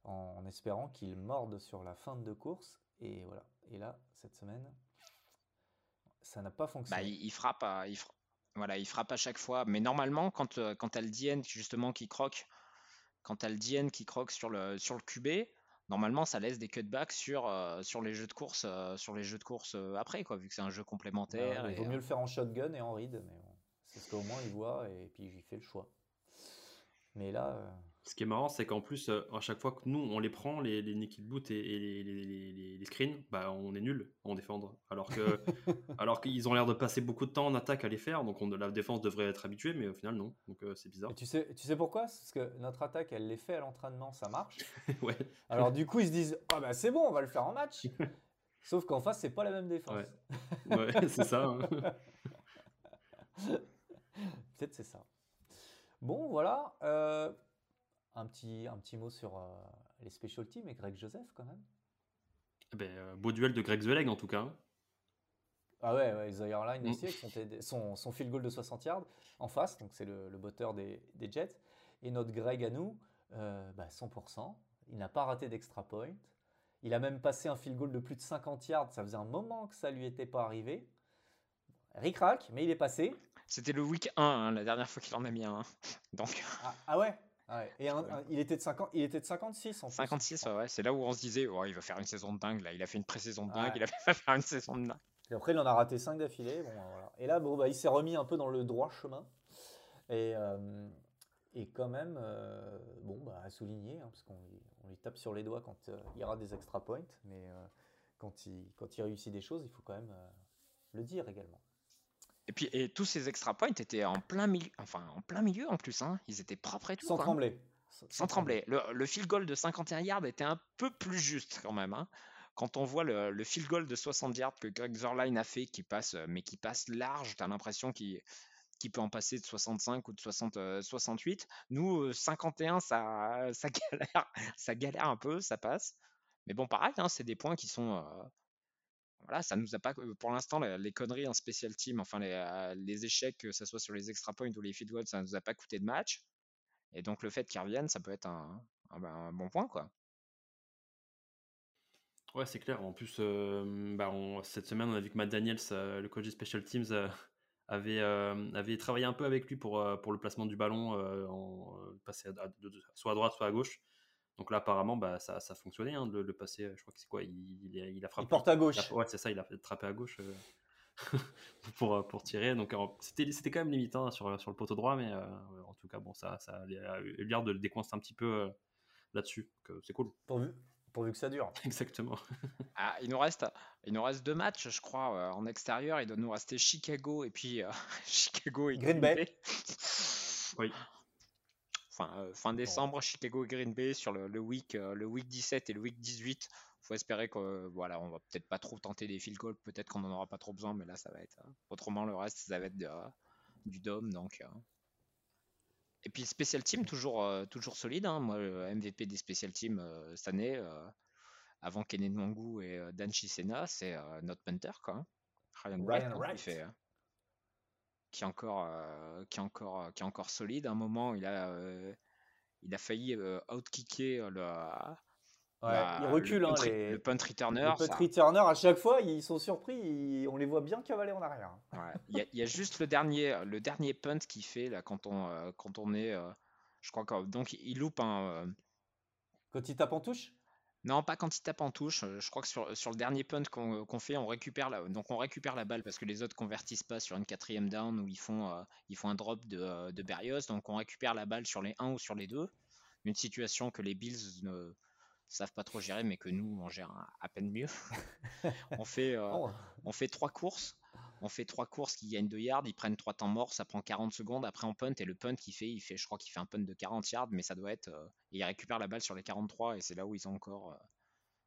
en, en espérant qu'il morde sur la feinte de course. Et voilà. Et là, cette semaine, ça n'a pas Bah, fonctionné. il, il frappe à, il, voilà, il frappe à chaque fois. Mais normalement, quand, euh, quand tu as le DN justement qui croque, quand tu le DN qui croque sur le, sur le QB, normalement ça laisse des cutbacks sur, euh, sur les jeux de course, euh, sur les jeux de course euh, après, quoi, vu que c'est un jeu Bah, complémentaire. il vaut mieux le faire en shotgun et en read, mais bon, c'est ce qu'au moins il voit, et puis il fait le choix. Mais là, Ce qui est marrant, c'est qu'en plus, euh, à chaque fois que nous, on les prend, les, les naked boots et, et les, les, les- les- les screens, bah, on est nul en défendre. Alors que, alors qu'ils ont l'air de passer beaucoup de temps en attaque à les faire, donc on, la défense devrait être habituée, mais au final, non. Donc euh, c'est bizarre. et tu sais, tu sais pourquoi? Parce que notre attaque, elle les fait à l'entraînement, ça marche. ouais. Alors du coup, ils se disent Ah bah c'est bon, on va le faire en match. Sauf qu'en face, c'est pas la même défense. Ouais. Ouais, c'est ça. hein. Peut-être c'est ça. Bon, voilà. euh, un, petit, un petit mot sur euh, les special teams et Greg Joseph quand même. Eh ben, euh, beau duel de Greg The Leg en tout cas. hein. Ah ouais, ouais Zaire Line Mm. aussi avec son, son, son field goal de 60 yards en face, donc c'est le, le botteur des, des Jets. Et notre Greg à nous, euh, bah 100%, il n'a pas raté d'extra point. Il a même passé un field goal de plus de 50 yards. Ça faisait un moment que ça lui était pas arrivé. Ric rac, mais il est passé. C'était le week 1, hein, la dernière fois qu'il en a mis un. Donc, Ah, ah ouais, ouais. Et un- un- il, était de 50, il était de 56 en plus. 56, ouais, ouais, c'est là où on se disait, oh, il va faire une saison de dingue. Là, il a fait une pré-saison de dingue, Ouais. il a fait faire une saison de dingue. Et après, il en a raté 5 d'affilée. Bon, voilà. Et là, bon, bah, il s'est remis un peu dans le droit chemin. Et, euh, et quand même, euh, bon, bah, à souligner, hein, parce qu'on lui- on lui tape sur les doigts quand euh, il y aura des extra points. Mais euh, quand, il, quand il réussit des choses, il faut quand même euh, le dire également. Et puis, et tous ces extra points étaient en plein milieu, enfin, en plein milieu en plus. Hein. Ils étaient propres et tout. Sans quoi. trembler. Sans trembler. Le, le field goal de 51 yards était un peu plus juste quand même. hein. Quand on voit le, le field goal de 60 yards que Greg Zerline a fait, qui passe, euh, mais qui passe large, t'as l'impression qu'il peut en passer de 65 ou de 60, euh, 68. Nous, euh, 51, ça, ça, galère, ça galère un peu, ça passe. Mais bon, pareil, hein, c'est des points qui sont. euh, voilà, ça nous a pas. Pour l'instant, les, conneries en special team, enfin les, euh, échecs, que ce soit sur les extra points ou les field goals, ça nous a pas coûté de match. Et donc le fait qu'ils reviennent, ça peut être un, ben, bon point, quoi. Ouais, c'est clair. En plus, euh, bah, cette semaine, on a vu que Matt Daniels, euh, le coach des Special Teams, euh, avait, euh, travaillé un peu avec lui pour, euh, le placement du ballon, euh, euh, passer soit à droite, soit à gauche. Donc là, apparemment, bah, ça, ça fonctionnait, hein, de le passer. Je crois que c'est quoi il, il, a- il a frappé. Il porte à gauche. a- ouais, c'est ça, il a frappé à gauche euh, pour, euh, pour tirer. Donc c'était c'était quand même limitant sur, sur le poteau droit, mais euh, en tout cas, bon, ça, ça a eu l'air de le décoincer un petit peu euh, là-dessus. Euh, C'est cool. Pourvu, pourvu que ça dure. Exactement. Ah, il nous reste, il nous reste deux matchs, je crois, euh, en extérieur. Il doit nous rester Chicago et puis euh, Chicago et Green Bay. Oui. Fin, euh, fin décembre, Chicago et Green Bay sur le, le week, euh, le week 17 et le week 18. Faut espérer que euh, voilà, on va peut-être pas trop tenter des field goals, peut-être qu'on en aura pas trop besoin, mais là ça va être. euh, autrement, le reste, ça va être de, euh, du dôme, donc. euh. Et puis special team toujours euh, toujours solide. hein. Moi, le MVP des special teams euh, cette année, euh, avant Kenen Mwangu et euh, Dan Chisena, c'est euh, notre punter quoi. hein. Ryan Wright, Ryan hein, Wright. qui fait, euh, qui est encore euh, qui est encore euh, qui est encore solide. À un moment, il a euh, il a failli outkicker le Ouais, il recule, le hein, punt, re- les, le punt returner. punt ça- returners, à chaque fois, ils sont surpris. ils- on les voit bien cavaler en arrière. Ouais, Il y, a- il y a juste le dernier, le dernier punt qu'il fait là quand on, euh, quand on est, euh, je crois que donc il loupe un, euh, Quand ils tapent en touche? Non pas quand il tape en touche, euh, je crois que sur, sur le dernier punt qu'on qu'on fait, on récupère la, donc on récupère la balle parce que les autres convertissent pas sur une quatrième down où ils font, euh, ils font un drop de, euh, de Berrios, donc on récupère la balle sur les 1 ou sur les deux, une situation que les Bills ne savent pas trop gérer mais que nous on gère à, à peine mieux. on fait, euh, Oh, on fait trois courses. On fait trois courses qui gagnent 2 yards, ils prennent trois temps morts, ça prend 40 secondes, après on punt et le punt qu'il fait, il fait, je crois qu'il fait un punt de 40 yards, mais ça doit être, euh, il récupère la balle sur les 43 et c'est là où ils ont encore, euh,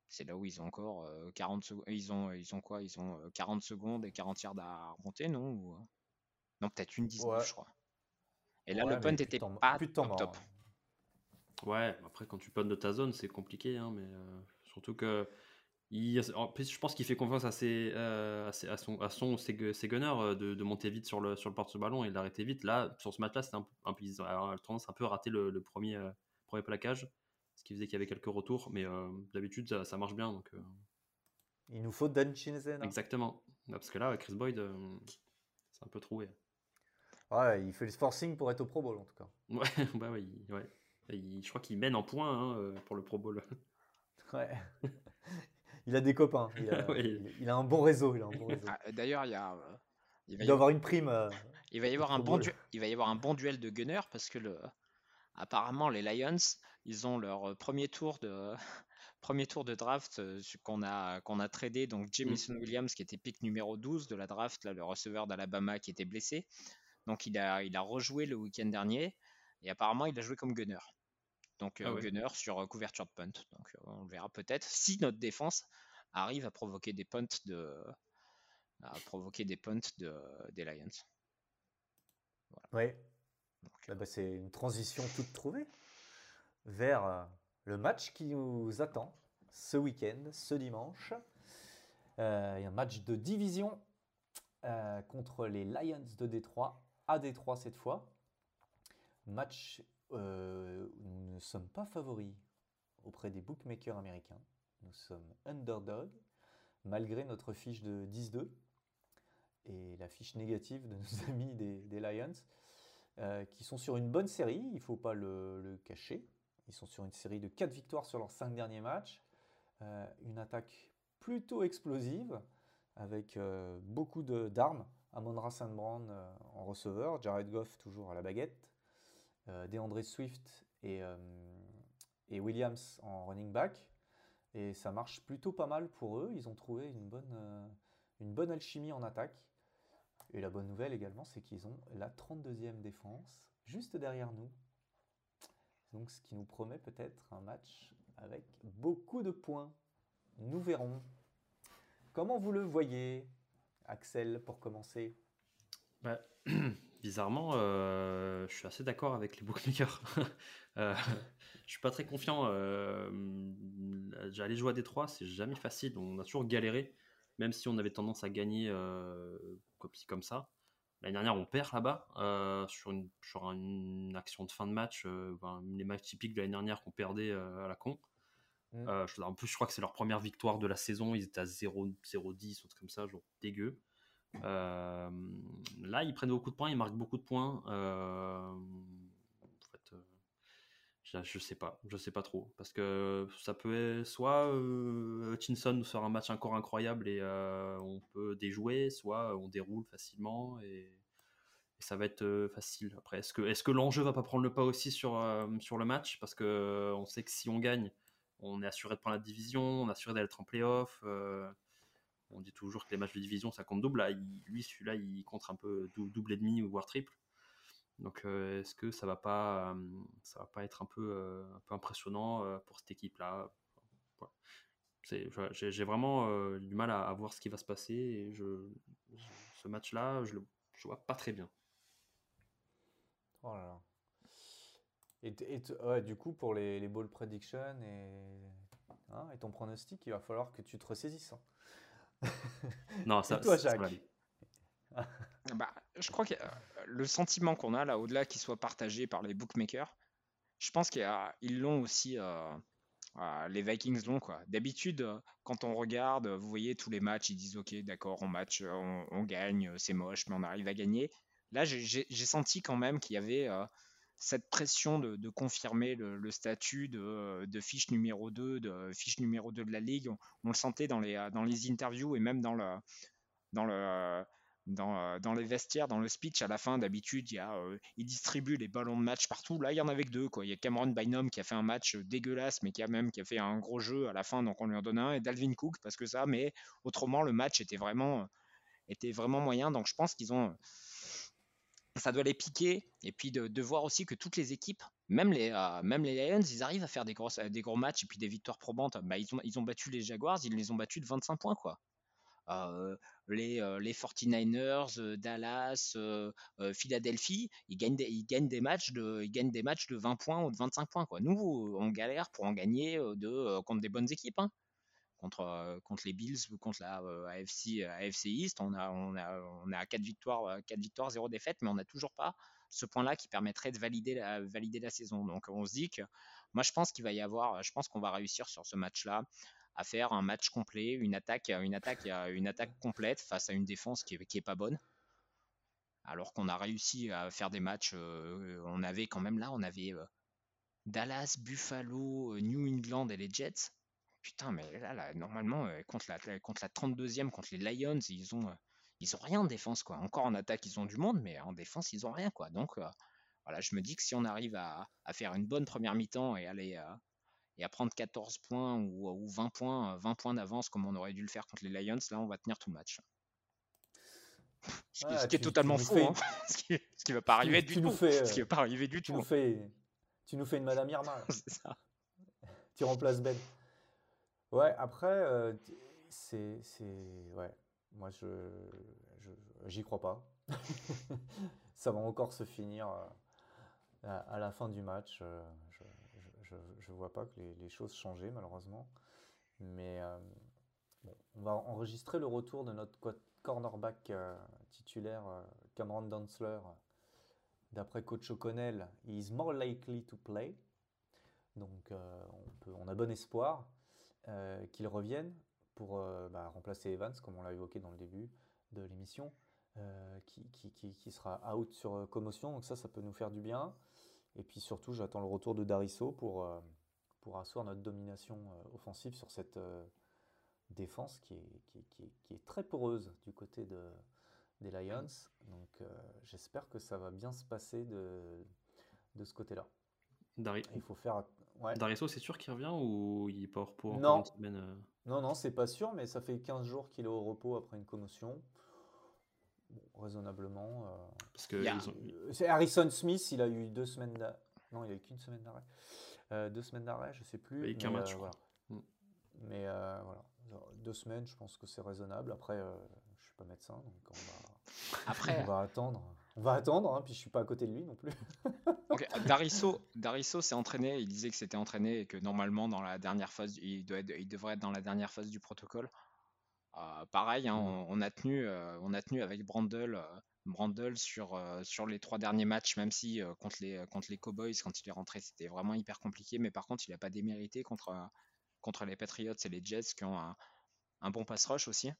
c'est là où ils ont encore euh, 40 secondes, ils ont, ils ont quoi, ils ont euh, 40 secondes et 40 yards à remonter, non Ou, euh, Non, peut-être une 19, Ouais. je crois. Et là, ouais, le punt plus de était temps- pas plus de temps top mort, top. Ouais, après quand tu punts de ta zone, c'est compliqué, hein, mais euh, surtout que il, en plus, je pense qu'il fait confiance à, ses, euh, à, ses- à son, à son, ses, gu- ses gunners euh, de, de monter vite sur le, sur le porte-ballon et d'arrêter vite. Là, sur ce match-là, c'était un, un peu, ils ont tendance un peu à rater le, le premier, euh, premier plaquage, ce qui faisait qu'il y avait quelques retours, mais euh, d'habitude, ça, ça marche bien. Donc, Il nous faut Dan Chinesen. hein. exactement. Parce que là, Chris Boyd, c'est un peu troué. Ouais, il fait le forcing pour être au Pro Bowl en tout cas. Ouais, bah ouais, il- ouais. Il- je crois qu'il mène en points hein, pour le Pro Bowl. Ouais. il a des copains. Il a, il- il a un bon réseau. Il, a un bon réseau. Ah, D'ailleurs, il y a, euh, il va y doit avoir- avoir une prime. euh, Il va y avoir un bon duel, il va y avoir un bon duel de gunner parce que le, apparemment les Lions, ils ont leur premier tour de premier tour de draft euh, qu'on a qu'on a tradé donc Jamison Williams qui était pick numéro 12 de la draft là le receveur d'Alabama qui était blessé. Donc il a il a rejoué le week-end dernier et apparemment il a joué comme gunner. Donc Ah euh, ouais. gunner sur euh, couverture de punt. Donc euh, on le verra peut-être si notre défense arrive à provoquer des punts de à provoquer des punts de, des Lions. Donc, Ah bah, c'est une transition toute trouvée vers le match qui nous attend ce week-end, ce dimanche. Euh, Il y a un match de division euh, contre les Lions de Détroit, à Détroit cette fois. Match euh, où nous ne sommes pas favoris auprès des bookmakers américains. Nous sommes underdog, malgré notre fiche de 10-2 et la fiche négative de nos amis des, Lions, euh, qui sont sur une bonne série, il ne faut pas le, cacher. Ils sont sur une série de 4 victoires sur leurs 5 derniers matchs. Euh, une attaque plutôt explosive, avec euh, beaucoup d'armes. Amon Saint Brand en receveur, Jared Goff toujours à la baguette, DeAndre Swift et, et, Williams en running back. Et ça marche plutôt pas mal pour eux. Ils ont trouvé une bonne, une bonne alchimie en attaque. Et la bonne nouvelle également, c'est qu'ils ont la 32e défense juste derrière nous. Donc ce qui nous promet peut-être un match avec beaucoup de points. Nous verrons. Comment vous le voyez, Axel, pour commencer? Bah, Bizarrement, euh, je suis assez d'accord avec les bookmakers. euh, je suis pas très confiant. Euh, J'allais jouer à Détroit, c'est jamais facile. On a toujours galéré même si on avait tendance à gagner euh, comme ça. L'année dernière, on perd là-bas euh, sur, une, sur une action de fin de match, euh, ben, les matchs typiques de l'année dernière qu'on perdait à la con. Mm. en plus, je crois que c'est leur première victoire de la saison. Ils étaient à 0-10, ou comme ça, genre dégueu. là, ils prennent beaucoup de points, ils marquent beaucoup de points. Je, sais pas, je sais pas trop. Parce que ça peut être soit euh, Hutchinson nous sort un match encore incroyable et euh, on peut déjouer, soit on déroule facilement et, ça va être euh, facile. Après, est-ce que, est que l'enjeu va pas prendre le pas aussi sur, le match? Parce que on sait que si on gagne, on est assuré de prendre la division, on est assuré d'être en playoff. on dit toujours que les matchs de division ça compte double. Là, lui, celui-là, il compte un peu double et demi, voire triple. Donc, euh, est-ce que ça va pas, euh, ça va pas être un peu, euh, un peu impressionnant pour cette équipe-là? J'ai vraiment du mal à, voir ce qui va se passer et je, ce match-là, je le vois pas très bien. Oh là là. Et, du coup, pour les, les ball predictions et, hein, et ton pronostic, il va falloir que tu te ressaisisses. Hein. Non, ça, toi, Jacques? bah, je crois que euh, le sentiment qu'on a là, au-delà qu'il soit partagé par les bookmakers, je pense qu'ils l'ont aussi. Euh, euh, les Vikings l'ont quoi. D'habitude, quand on regarde, vous voyez tous les matchs, ils disent ok, d'accord, on match, on, gagne, c'est moche, mais on arrive à gagner. Là, j'ai senti quand même qu'il y avait cette pression de, confirmer le, statut de, fiche numéro 2, de fiche numéro 2 de la ligue. On, le sentait dans les, interviews et même dans le, euh, dans, les vestiaires, dans le speech, à la fin, d'habitude, il, euh, il distribue les ballons de match partout. Là, il y en avait deux. Quoi. Il y a Cameron Bynum qui a fait un match dégueulasse, mais qui a même qui a fait un gros jeu à la fin, donc on lui en donne un. Et Dalvin Cook, parce que ça, mais autrement, le match était vraiment, était vraiment moyen. Donc je pense qu'ils ont. Ça doit les piquer. Et puis de, voir aussi que toutes les équipes, même les, euh, même les Lions, ils arrivent à faire des gros, des gros matchs et puis des victoires probantes. Bah, ils, ont, ils ont battu les Jaguars, ils les ont battus de 25 points. quoi. Euh, les, euh, les 49ers, euh, Dallas, Philadelphie, ils gagnent, des, matchs de, ils gagnent des matchs de 20 points ou de 25 points. Nous, on galère pour en gagner contre des bonnes équipes. Hein contre, les Bills ou contre la AFC, East. On a, on 4 victoires, 4 victoires, 0 défaite, mais on n'a toujours pas ce point-là qui permettrait de valider la, valider la saison. Donc on se dit que moi je pense qu'il va y avoir, je pense qu'on va réussir sur ce match-là à faire un match complet, une attaque, une attaque, une attaque complète face à une défense qui est, pas bonne. Alors qu'on a réussi à faire des matchs, euh, on avait quand même là, on avait euh, Dallas, Buffalo, euh, New England et les Jets. Putain, mais là, normalement, contre la, contre la 32e, contre les Lions, ils ont, ils ont rien en défense, quoi. Encore en attaque, ils ont du monde, mais en défense, ils ont rien, quoi. Donc, voilà, je me dis que si on arrive à, à faire une bonne première mi-temps et aller, et à prendre 14 points ou, 20 points, 20 points d'avance comme on aurait dû le faire contre les Lions, là on va tenir tout le match. Ce qui, est totalement faux, hein. ce, qui, ne va pas arriver du tout. ce qui va pas arriver du tu tout. Nous fais, tu nous fais une Madame Irma. c'est ça. Tu remplaces Ben. Ouais, après, euh, c'est, ouais, moi je, j'y crois pas. ça va encore se finir euh, à, la fin du match. Euh, je ne vois pas que les, choses changent malheureusement. Mais euh, on va enregistrer le retour de notre cornerback euh, titulaire euh, Cameron Dantzler. D'après coach O'Connell, he is more likely to play. Donc on, a bon espoir. qu'il revienne pour bah, remplacer Evans, comme on l'a évoqué dans le début de l'émission, qui, sera out sur commotion. Donc ça, ça peut nous faire du bien. Et puis surtout, j'attends le retour de Darisso pour, euh, pour asseoir notre domination euh, offensive sur cette euh, défense qui est, qui, qui est- qui est très poreuse du côté de, des Lions. Donc j'espère que ça va bien se passer de, de ce côté-là. Dari- Il faut faire... Ouais. Darisso, c'est sûr qu'il revient ou il est pas au repos encore Non. une semaine Non, non, c'est pas sûr, mais ça fait 15 jours qu'il est au repos après une commotion. Bon, raisonnablement. euh, Parce que Il y a- ils ont- euh, Harrison Smith, il a eu deux semaines d'arrêt. Non, il a eu qu'une semaine d'arrêt. Euh, deux semaines d'arrêt, je sais plus. Il a eu qu'un mais, match, euh, voilà. Mm. Mais euh, voilà, deux semaines, je pense que c'est raisonnable. Après, euh, je suis pas médecin, donc on va, Après, on va attendre. On va attendre, hein, puis je suis pas à côté de lui non plus. Ok, Darisso, Darisso s'est entraîné, il disait que c'était entraîné et que normalement dans la dernière phase, il, doit être- il devrait être dans la dernière phase du protocole. Euh, pareil, hein, on, on a tenu, euh, on a tenu avec Brandle, euh, Brandle sur, euh, sur les trois derniers matchs, même si euh, contre, les, contre les Cowboys, quand il est rentré, c'était vraiment hyper compliqué, mais par contre, il n'a pas démérité contre, euh, contre les Patriots et les Jets qui ont un, un bon pass rush aussi.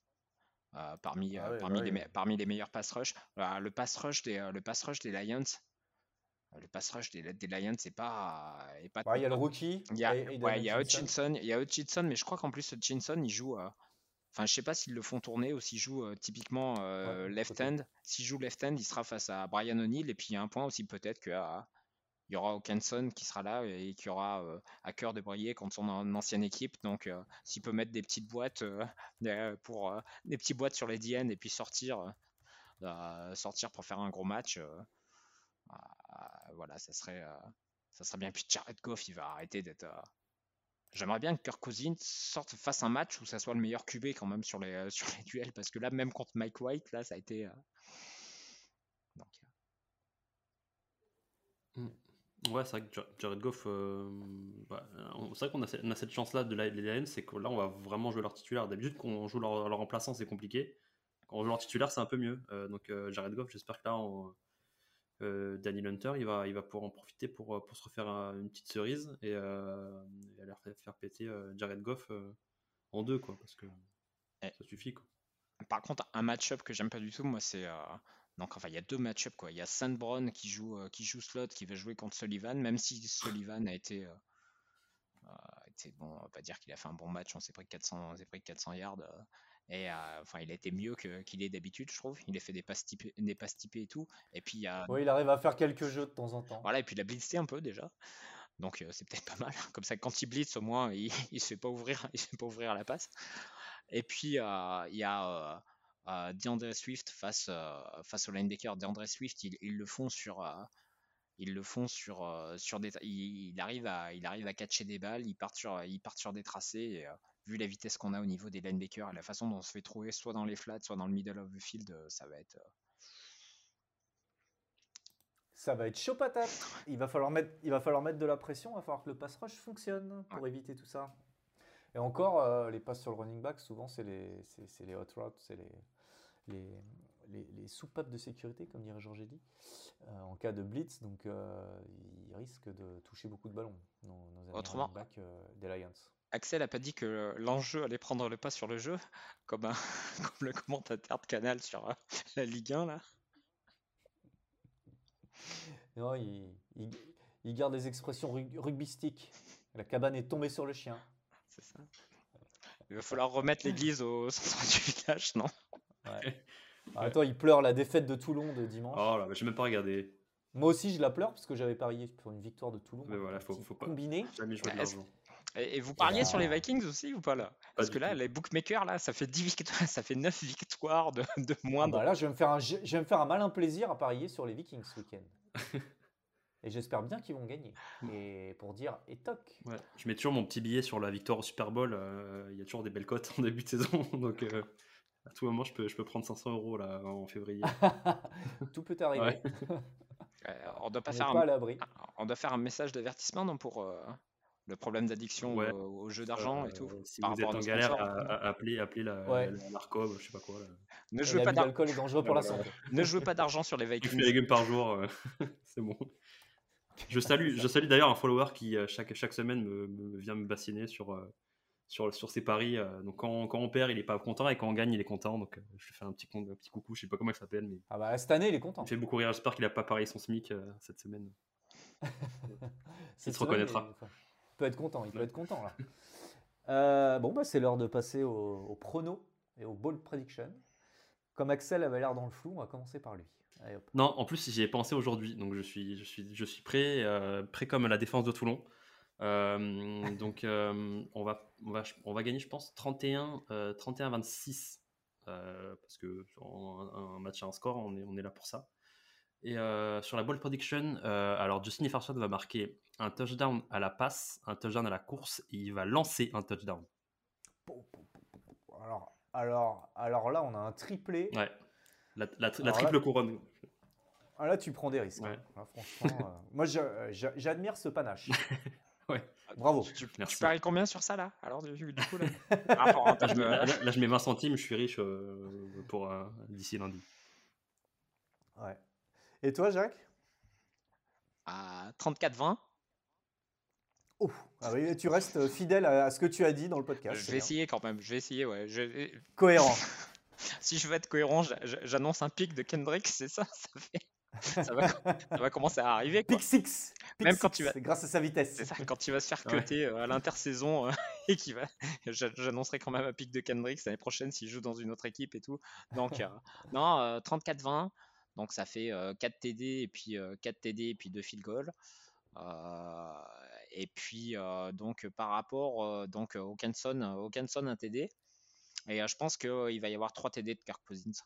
parmi, Ah ouais, parmi, les, parmi meilleurs pass rush. Le pass rush des, le pass rush des Lions, le pass rush des, des Lions, c'est pas, Ouais, il y a le rookie. il y a, Aidan ouais, il y a. Hutchinson, il y a Hutchinson, mais je crois qu'en plus Hutchinson, il joue. Enfin, je sais pas s'ils le font tourner ou s'il joue euh, typiquement euh, Ouais, left hand. S'il joue left hand, il sera face à Brian O'Neill. Et puis il y a un point aussi peut-être que euh, il y aura Hawkinson qui sera là et qui aura euh, à cœur de briller contre son an- ancienne équipe. Donc s'il peut mettre des petites boîtes pour des petites boîtes sur les DN et puis sortir, euh, sortir pour faire un gros match, euh, voilà, ça serait, ça serait bien. Puis Jared Goff, il va arrêter d'être. Euh, J'aimerais bien que Kirk Cousins sorte, fasse un match où ça soit le meilleur QB quand même sur les, euh, sur les duels, parce que là, même contre Mike White, là, ça a été. euh, Donc, Ouais, c'est vrai que Ja- Jared Goff, euh, bah, c'est vrai qu'on a, cette chance-là de la, c'est que là, on va vraiment jouer leur titulaire. D'habitude, quand on joue leur, leur remplaçant, c'est compliqué. Quand on joue leur titulaire, c'est un peu mieux. Euh, donc, euh, Jared Goff, j'espère que là, on- euh, Danny Hunter, il va, il va pouvoir en profiter pour, euh, pour se refaire un- une petite cerise et, euh, et aller faire, faire péter euh, Jared Goff en deux, quoi, parce que Eh. ça suffit, quoi. Par contre, un match-up que j'aime pas du tout, moi, c'est. Donc, enfin, il y a deux match-up, quoi. Il y a Sandbrown qui joue, qui joue slot, qui va jouer contre Sullivan, même si Sullivan a été. euh, bon, on va pas dire qu'il a fait un bon match, on s'est pris 400, on s'est pris 400 yards. euh, et euh, enfin, il a été mieux qu'il est d'habitude, je trouve. Il a fait des passes typées, des passes typées et tout. Et puis, il a. Arrive à faire quelques jeux de temps en temps. Voilà, et puis il a blitzé un peu déjà. Donc euh, c'est peut-être pas mal. Comme ça, quand il blitz, au moins, il, il se fait pas ouvrir, il se fait pas ouvrir la passe. Et puis euh, il y a euh, DeAndre Swift face, face au linebacker. DeAndre Swift, ils, ils le font sur, ils le font sur, sur des, il, il arrive à, il arrive à catcher des balles. Ils partent sur, ils partent sur des tracés. Et, vu la vitesse qu'on a au niveau des linebackers et la façon dont on se fait trouver, soit dans les flats, soit dans le middle of the field, euh, ça va être. euh, Ça va être chaud patate. Il va falloir mettre, il va falloir mettre de la pression. Il va falloir que le pass rush fonctionne pour éviter tout ça. Et encore, euh, les passes sur le running back, souvent, c'est les, c'est, les hot routes, c'est les, les, les, les soupapes de sécurité, comme dirait Georges euh, en cas de blitz. Donc, euh, il risque de toucher beaucoup de ballons, nos, nos amis Autrement- running back des Lions. Axel a pas dit que l'enjeu allait prendre le pas sur le jeu, comme, un- comme le commentateur de Canal sur euh, la Ligue 1 là. Non, il, il, il garde les expressions rug- rugbystiques. La cabane est tombée sur le chien. C'est ça. Il va falloir remettre l'église au centre du village, non? Ouais. Ah, Attends, il pleure la défaite de Toulon de dimanche. Oh là, j'ai même pas regardé. Moi aussi, je la pleure parce que j'avais parié pour une victoire de Toulon. Mais voilà, faut- faut pas- Combiné. Jamais joué de l'argent. Et, et vous parliez Ah. sur les Vikings aussi ou pas là? Parce que là, tout. les bookmakers là, ça fait 10 victoires, ça fait 9 victoires de, de Ah moins. bah là, je vais, me faire un, je vais me faire un malin plaisir à parier sur les Vikings ce week-end. Et j'espère bien qu'ils vont gagner. Et pour dire, et toc. Ouais, je mets toujours mon petit billet sur la victoire au Super Bowl. euh, Il y a toujours des belles cotes en début de saison. Donc, euh, à tout moment, je peux, je peux prendre 500 euros là, en février. Tout peut arriver. Ouais. Euh, on doit pas faire pas à un, l'abri. on doit faire un message d'avertissement non pour euh, le problème d'addiction Ouais. au, au jeu d'argent et Euh, tout. Si par vous êtes rapport en galère, à- appelez, appelez la, Ouais. la, l'ARCOB, je sais pas quoi. Là. Ne jouez pas d'alcool est dangereux pour la santé. ne jouez pas d'argent sur les Une Vikings. légumes par jour, euh, c'est bon. Je salue, je salue d'ailleurs un follower qui euh, chaque, chaque semaine me, me vient me bassiner sur, euh, sur, sur ses paris. euh, donc quand, quand on perd, il est pas content et quand on gagne, il est content. Donc euh, je lui fais un petit, un petit coucou. Je sais pas comment il s'appelle, mais Ah bah cette année, il est content. il fait beaucoup rire. J'espère qu'il a pas parié son SMIC euh, cette semaine. Cette se semaine, reconnaîtra. il- il peut être content, il peut être content là. Euh, bon, bah, c'est l'heure de passer au, au prono et au ball prediction. Comme Axel avait l'air dans le flou, on va commencer par lui. Allez, hop. Non, en plus j'y ai pensé aujourd'hui, donc je suis, je suis, je suis prêt, euh, prêt comme la défense de Toulon. Euh, donc on, va, on, va, on va gagner, je pense, 31, euh, 31-26. euh, parce que un, un match à un score, on est, on est là pour ça. Et euh, sur la ball prediction, euh, alors Justin Jefferson va marquer un touchdown à la passe, un touchdown à la course, et il va lancer un touchdown. Alors, alors, alors là, on a un triplé. Ouais. La, la- la Alors là- triple couronne. Ah, là, tu prends des risques. Ouais. hein. Là, franchement, euh, moi, j'a- j'a- j'admire ce panache. Ouais. Bravo. Tu, tu paries combien sur ça là Alors du, du coup là? Rapport Là, je mets, là, là, je mets 20 centimes, je suis riche euh, pour euh, d'ici lundi. Ouais. Et toi, Jacques? À 34-20. Ouf. Ah oui, tu restes fidèle à, ce que tu as dit dans le podcast. Je vais bien. essayer quand même. Je vais essayer, ouais. Je- Cohérent. Si je veux être cohérent, j'a- j'a- j'annonce un pic de Kendrick, c'est ça, ça fait. Ça va, ça va commencer à arriver. Quoi. Pick 6. Même quand tu vas- Grâce à sa vitesse. C'est ça, quand il va se faire cuter euh, à l'intersaison euh, et qu'il va. j'a- J'annoncerai quand même un pic de Kendrick l'année prochaine s'il joue dans une autre équipe et tout. Donc, euh, non, euh, 34-20. Donc, ça fait euh, 4 TD et puis euh, 4 TD et puis 2 field goal. Euh, et puis, euh, donc, par rapport euh, donc, euh, Hawkinson, euh, Hawkinson, un TD. Et euh, je pense qu'il va y avoir 3 TD de Kirk Cousins.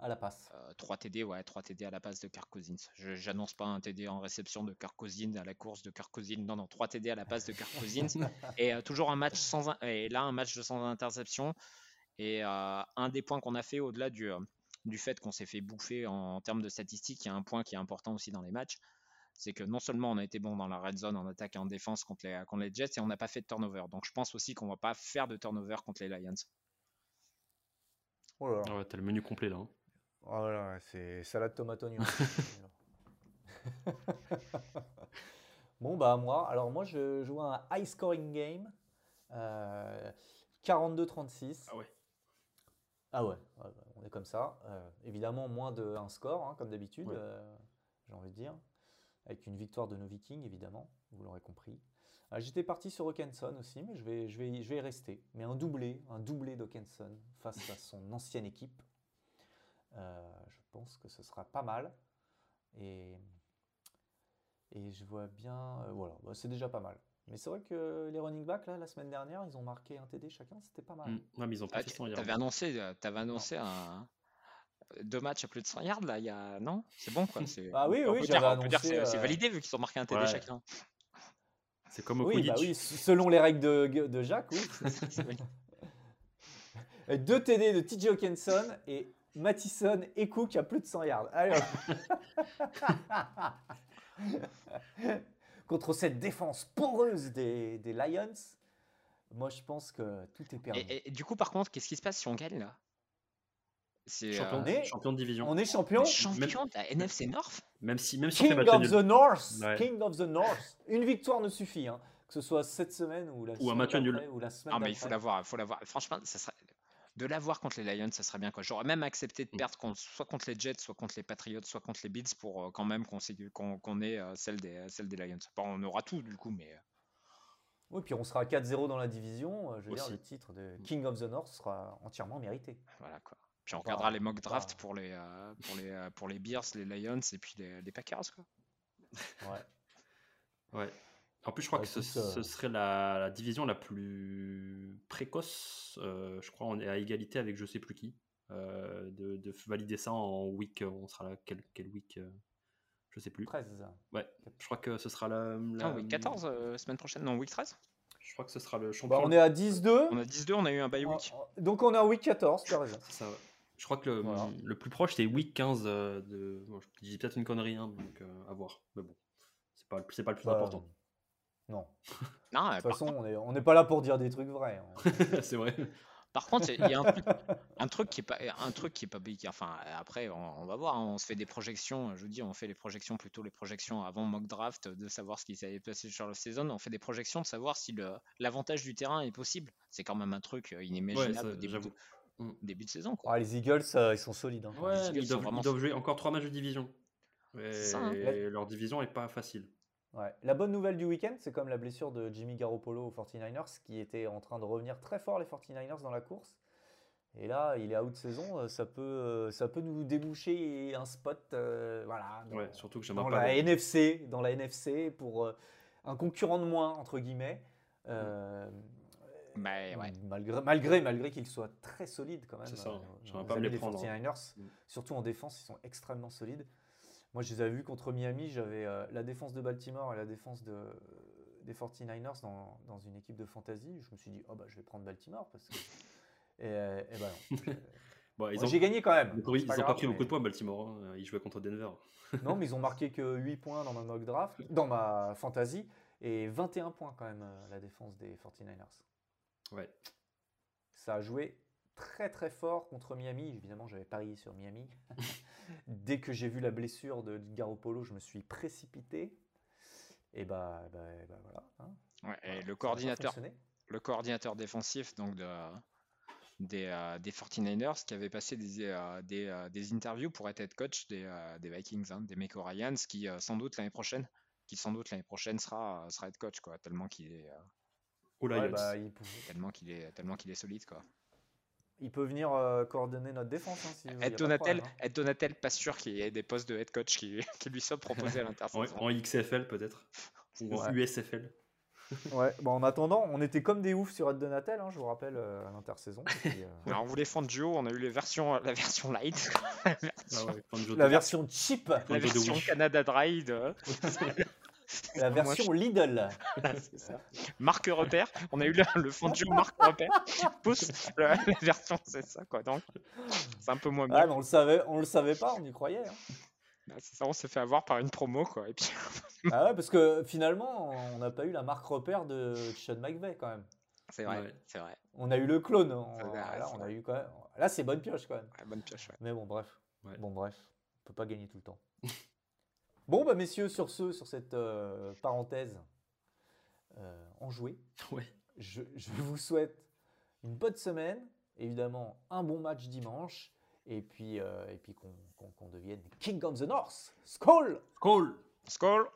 À la passe. Euh, 3 TD, ouais, 3 TD à la base de Kirk Cousins. Je J'annonce pas un TD en réception de Kirk Cousins à la course de Kirk Cousins. Non, non, 3 TD à la base de Kirk Cousins. et euh, toujours un match sans. Et là, un match de sans interception. Et euh, un des points qu'on a fait au-delà du, euh, du fait qu'on s'est fait bouffer en, en termes de statistiques, il y a un point qui est important aussi dans les matchs. C'est que non seulement on a été bon dans la red zone en attaque et en défense contre les, contre les Jets, et on n'a pas fait de turnover. Donc je pense aussi qu'on va pas faire de turnover contre les Lions. Oh là là. Ah ouais, t'as le menu complet là. hein. Oh là là, c'est salade tomate oignon. bon bah moi, alors moi je joue un high scoring game, euh, 42-36. Ah ouais. Ah ouais, ouais, ouais, on est comme ça. Euh, évidemment moins de un score hein, comme d'habitude, Ouais. euh, j'ai envie de dire, avec une victoire de nos Vikings évidemment, vous l'aurez compris. Euh, J'étais parti sur Hawkinson aussi, mais je vais, je, vais, y- je vais y rester. Mais un doublé, un doublé d'Hawkinson face à son ancienne équipe. Euh, je pense que ce sera pas mal. Et, et je vois bien. voilà, bah, c'est déjà pas mal. Mais c'est vrai que les running backs, là, la semaine dernière, ils ont marqué un TD chacun, c'était pas mal. Mm. Ouais, mais ils ont pas Ah, fait tu ça hier. avais annoncé, t'avais annoncé un, deux matchs à plus de 100 yards là, il y a non? C'est bon quoi. c'est- Ah oui, on oui, peut j'avais dire, on peut dire annoncé, c'est c'est euh, validé vu qu'ils ont marqué un TD Ouais. chacun. C'est comme au Oui, Quidditch. bah oui, selon les règles de, de Jacques, oui. Deux TD de TJ Hawkinson et Mattison et Cook à plus de 100 yards. Contre cette défense poreuse des, des Lions, moi je pense que tout est permis. et, du coup, par contre, qu'est-ce qui se passe si on gagne là? C'est champion, euh, est- champion de division. On est champion. champion de la NFC North? Même si, même si on fait King match of the North. Ouais. King of the North. Une victoire ne suffit, hein, que ce soit cette semaine ou la Ou un semaine match nul. ou la semaine Ah mais il faut l'avoir, faut l'avoir. Franchement, ça serait de l'avoir contre les Lions, ça serait bien quoi. J'aurais même accepté de Mm. perdre contre- soit contre les Jets, soit contre les Patriots, soit contre les Bills pour euh, quand même qu'on sé- qu'on qu'on ait euh, celle des celle des Lions. Bon, on aura tout du coup, mais euh, Oui, puis on sera à 4-0 dans la division. euh, Je veux dire, Aussi. le titre de King of the North sera entièrement mérité. voilà quoi. Puis on Bah, regardera les mock drafts bah. pour les euh, pour les euh, pour les Bears, les Lions et puis les, les Packers quoi. Ouais. Ouais. En plus, je crois Bah, que ce, euh, ce serait la, la division la plus précoce. euh, je crois on est à égalité avec je sais plus qui. euh, de, de valider ça en week. euh, On sera là quel, quel week euh, Je sais plus. 13. Ouais. Je crois que ce sera la. la- Ah, week 14 euh, semaine prochaine, non week 13. Je crois que ce sera le champion. Bah, on est à 10-2. On a 10-2, on a eu un bye week. Donc on est en week 14, tu as raison. C'est ça, ouais. Je crois que le, Voilà. le plus proche c'est week 15 euh, de. bon, je dis peut-être une connerie, hein, donc euh, à voir. Mais bon, c'est pas, c'est pas le plus Bah, important. Non. Non, De euh, toute façon, on n'est on n'est pas là pour dire des trucs vrais. hein. c'est vrai. Par contre, il y a un truc, un truc qui est pas, un truc qui est pas, enfin, après, on, on va voir. hein, on se fait des projections. Je vous dis, on fait les projections plutôt les projections avant mock draft de savoir ce qui s'est passé sur la saison. On fait des projections de savoir si le l'avantage du terrain est possible. C'est quand même un truc euh, inimaginable ça, début, de, Mm. début de saison. Quoi. Ah, les Eagles, euh, ils sont solides. hein. Ouais, ils doivent, vraiment- ils doivent jouer encore trois matchs de division. Et ça, hein. leur division est pas facile. Ouais. La bonne nouvelle du week-end, c'est comme la blessure de Jimmy Garoppolo aux 49ers, qui était en train de revenir très fort, les 49ers, dans la course. Et là, il est out saison, euh, ça peut, euh, ça peut nous déboucher un spot euh, voilà, dans, Ouais, surtout que dans la NFC, dans la NFC pour euh, un concurrent de moins, entre guillemets. Euh, Bah, ouais. Malgré, malgré, malgré qu'ils soient très solides quand même. C'est ça, j'aimerais pas me les prendre. 49ers, Mm. surtout en défense, ils sont extrêmement solides. Moi, je les avais vus contre Miami. J'avais euh, la défense de Baltimore et la défense de, des 49ers dans, dans une équipe de fantasy. Je me suis dit, oh bah, je vais prendre Baltimore. Parce que... et, euh, et bah non. Bon, ont, J'ai gagné quand même. ils ont- C'est ils ont pas pris beaucoup de points, Baltimore. hein. Ils jouaient contre Denver. Non, mais ils ont marqué que 8 points dans ma mock draft, dans ma fantasy, et 21 points quand même, euh, la défense des 49ers. Ouais. Ça a joué très très fort contre Miami. Évidemment, j'avais parié sur Miami. Dès que j'ai vu la blessure de Garoppolo, je me suis précipité. Et bah, bah, bah, voilà. hein. Ouais, et Voilà, le coordinateur, le coordinateur défensif donc de, des, euh, des 49ers qui avait passé des, euh, des, euh, des interviews pour être head coach des, euh, des Vikings, hein, des Meko Ryans, qui euh, sans doute l'année prochaine, qui sans doute l'année prochaine sera, sera head coach quoi, tellement qu'il est, euh, Ouais, bah, il, tellement qu'il est, tellement qu'il est solide quoi. Il peut venir euh, coordonner notre défense. hein, si vous Ed pas Donatel, problème, hein. Ed Donatel, pas sûr qu'il y ait des postes de head coach qui, qui lui soient proposés à en, l'intersaison. en XFL peut-être. Ou en Ouais. USFL. Ouais, bon, en attendant, on était comme des oufs sur Ed Donatel, hein, je vous rappelle, euh, à l'intersaison. Euh, Alors, on voulait duo, on a eu les versions, la version light, Ah ouais, Fanjo la de- version cheap, la version. Canada Dry la Moi, version Lidl. Ça. Marque repère. On a eu le, le fond de jeu marque repère. Pousse la, la version, c'est ça quoi. Donc c'est un peu moins bien. Ah, mais on le savait, on le savait pas, on y croyait. hein. Bah, c'est ça, on s'est fait avoir par une promo quoi. Et puis Ah ouais, parce que finalement, on n'a pas eu la marque repère de Sean McVay quand même. c'est vrai, Ouais. c'est vrai. On a eu le clone. on- vrai, là, on a eu quand même. Là, c'est bonne pioche quand même. Ouais, bonne pioche. ouais. Mais bon, bref. Ouais. Bon, bref. On peut pas gagner tout le temps. Bon, bah, messieurs, sur ce, sur cette euh, parenthèse euh, enjouée, Ouais. je, je vous souhaite une bonne semaine. Évidemment, un bon match dimanche. Et puis, euh, et puis qu'on devienne King of the North. Skull Cole Skol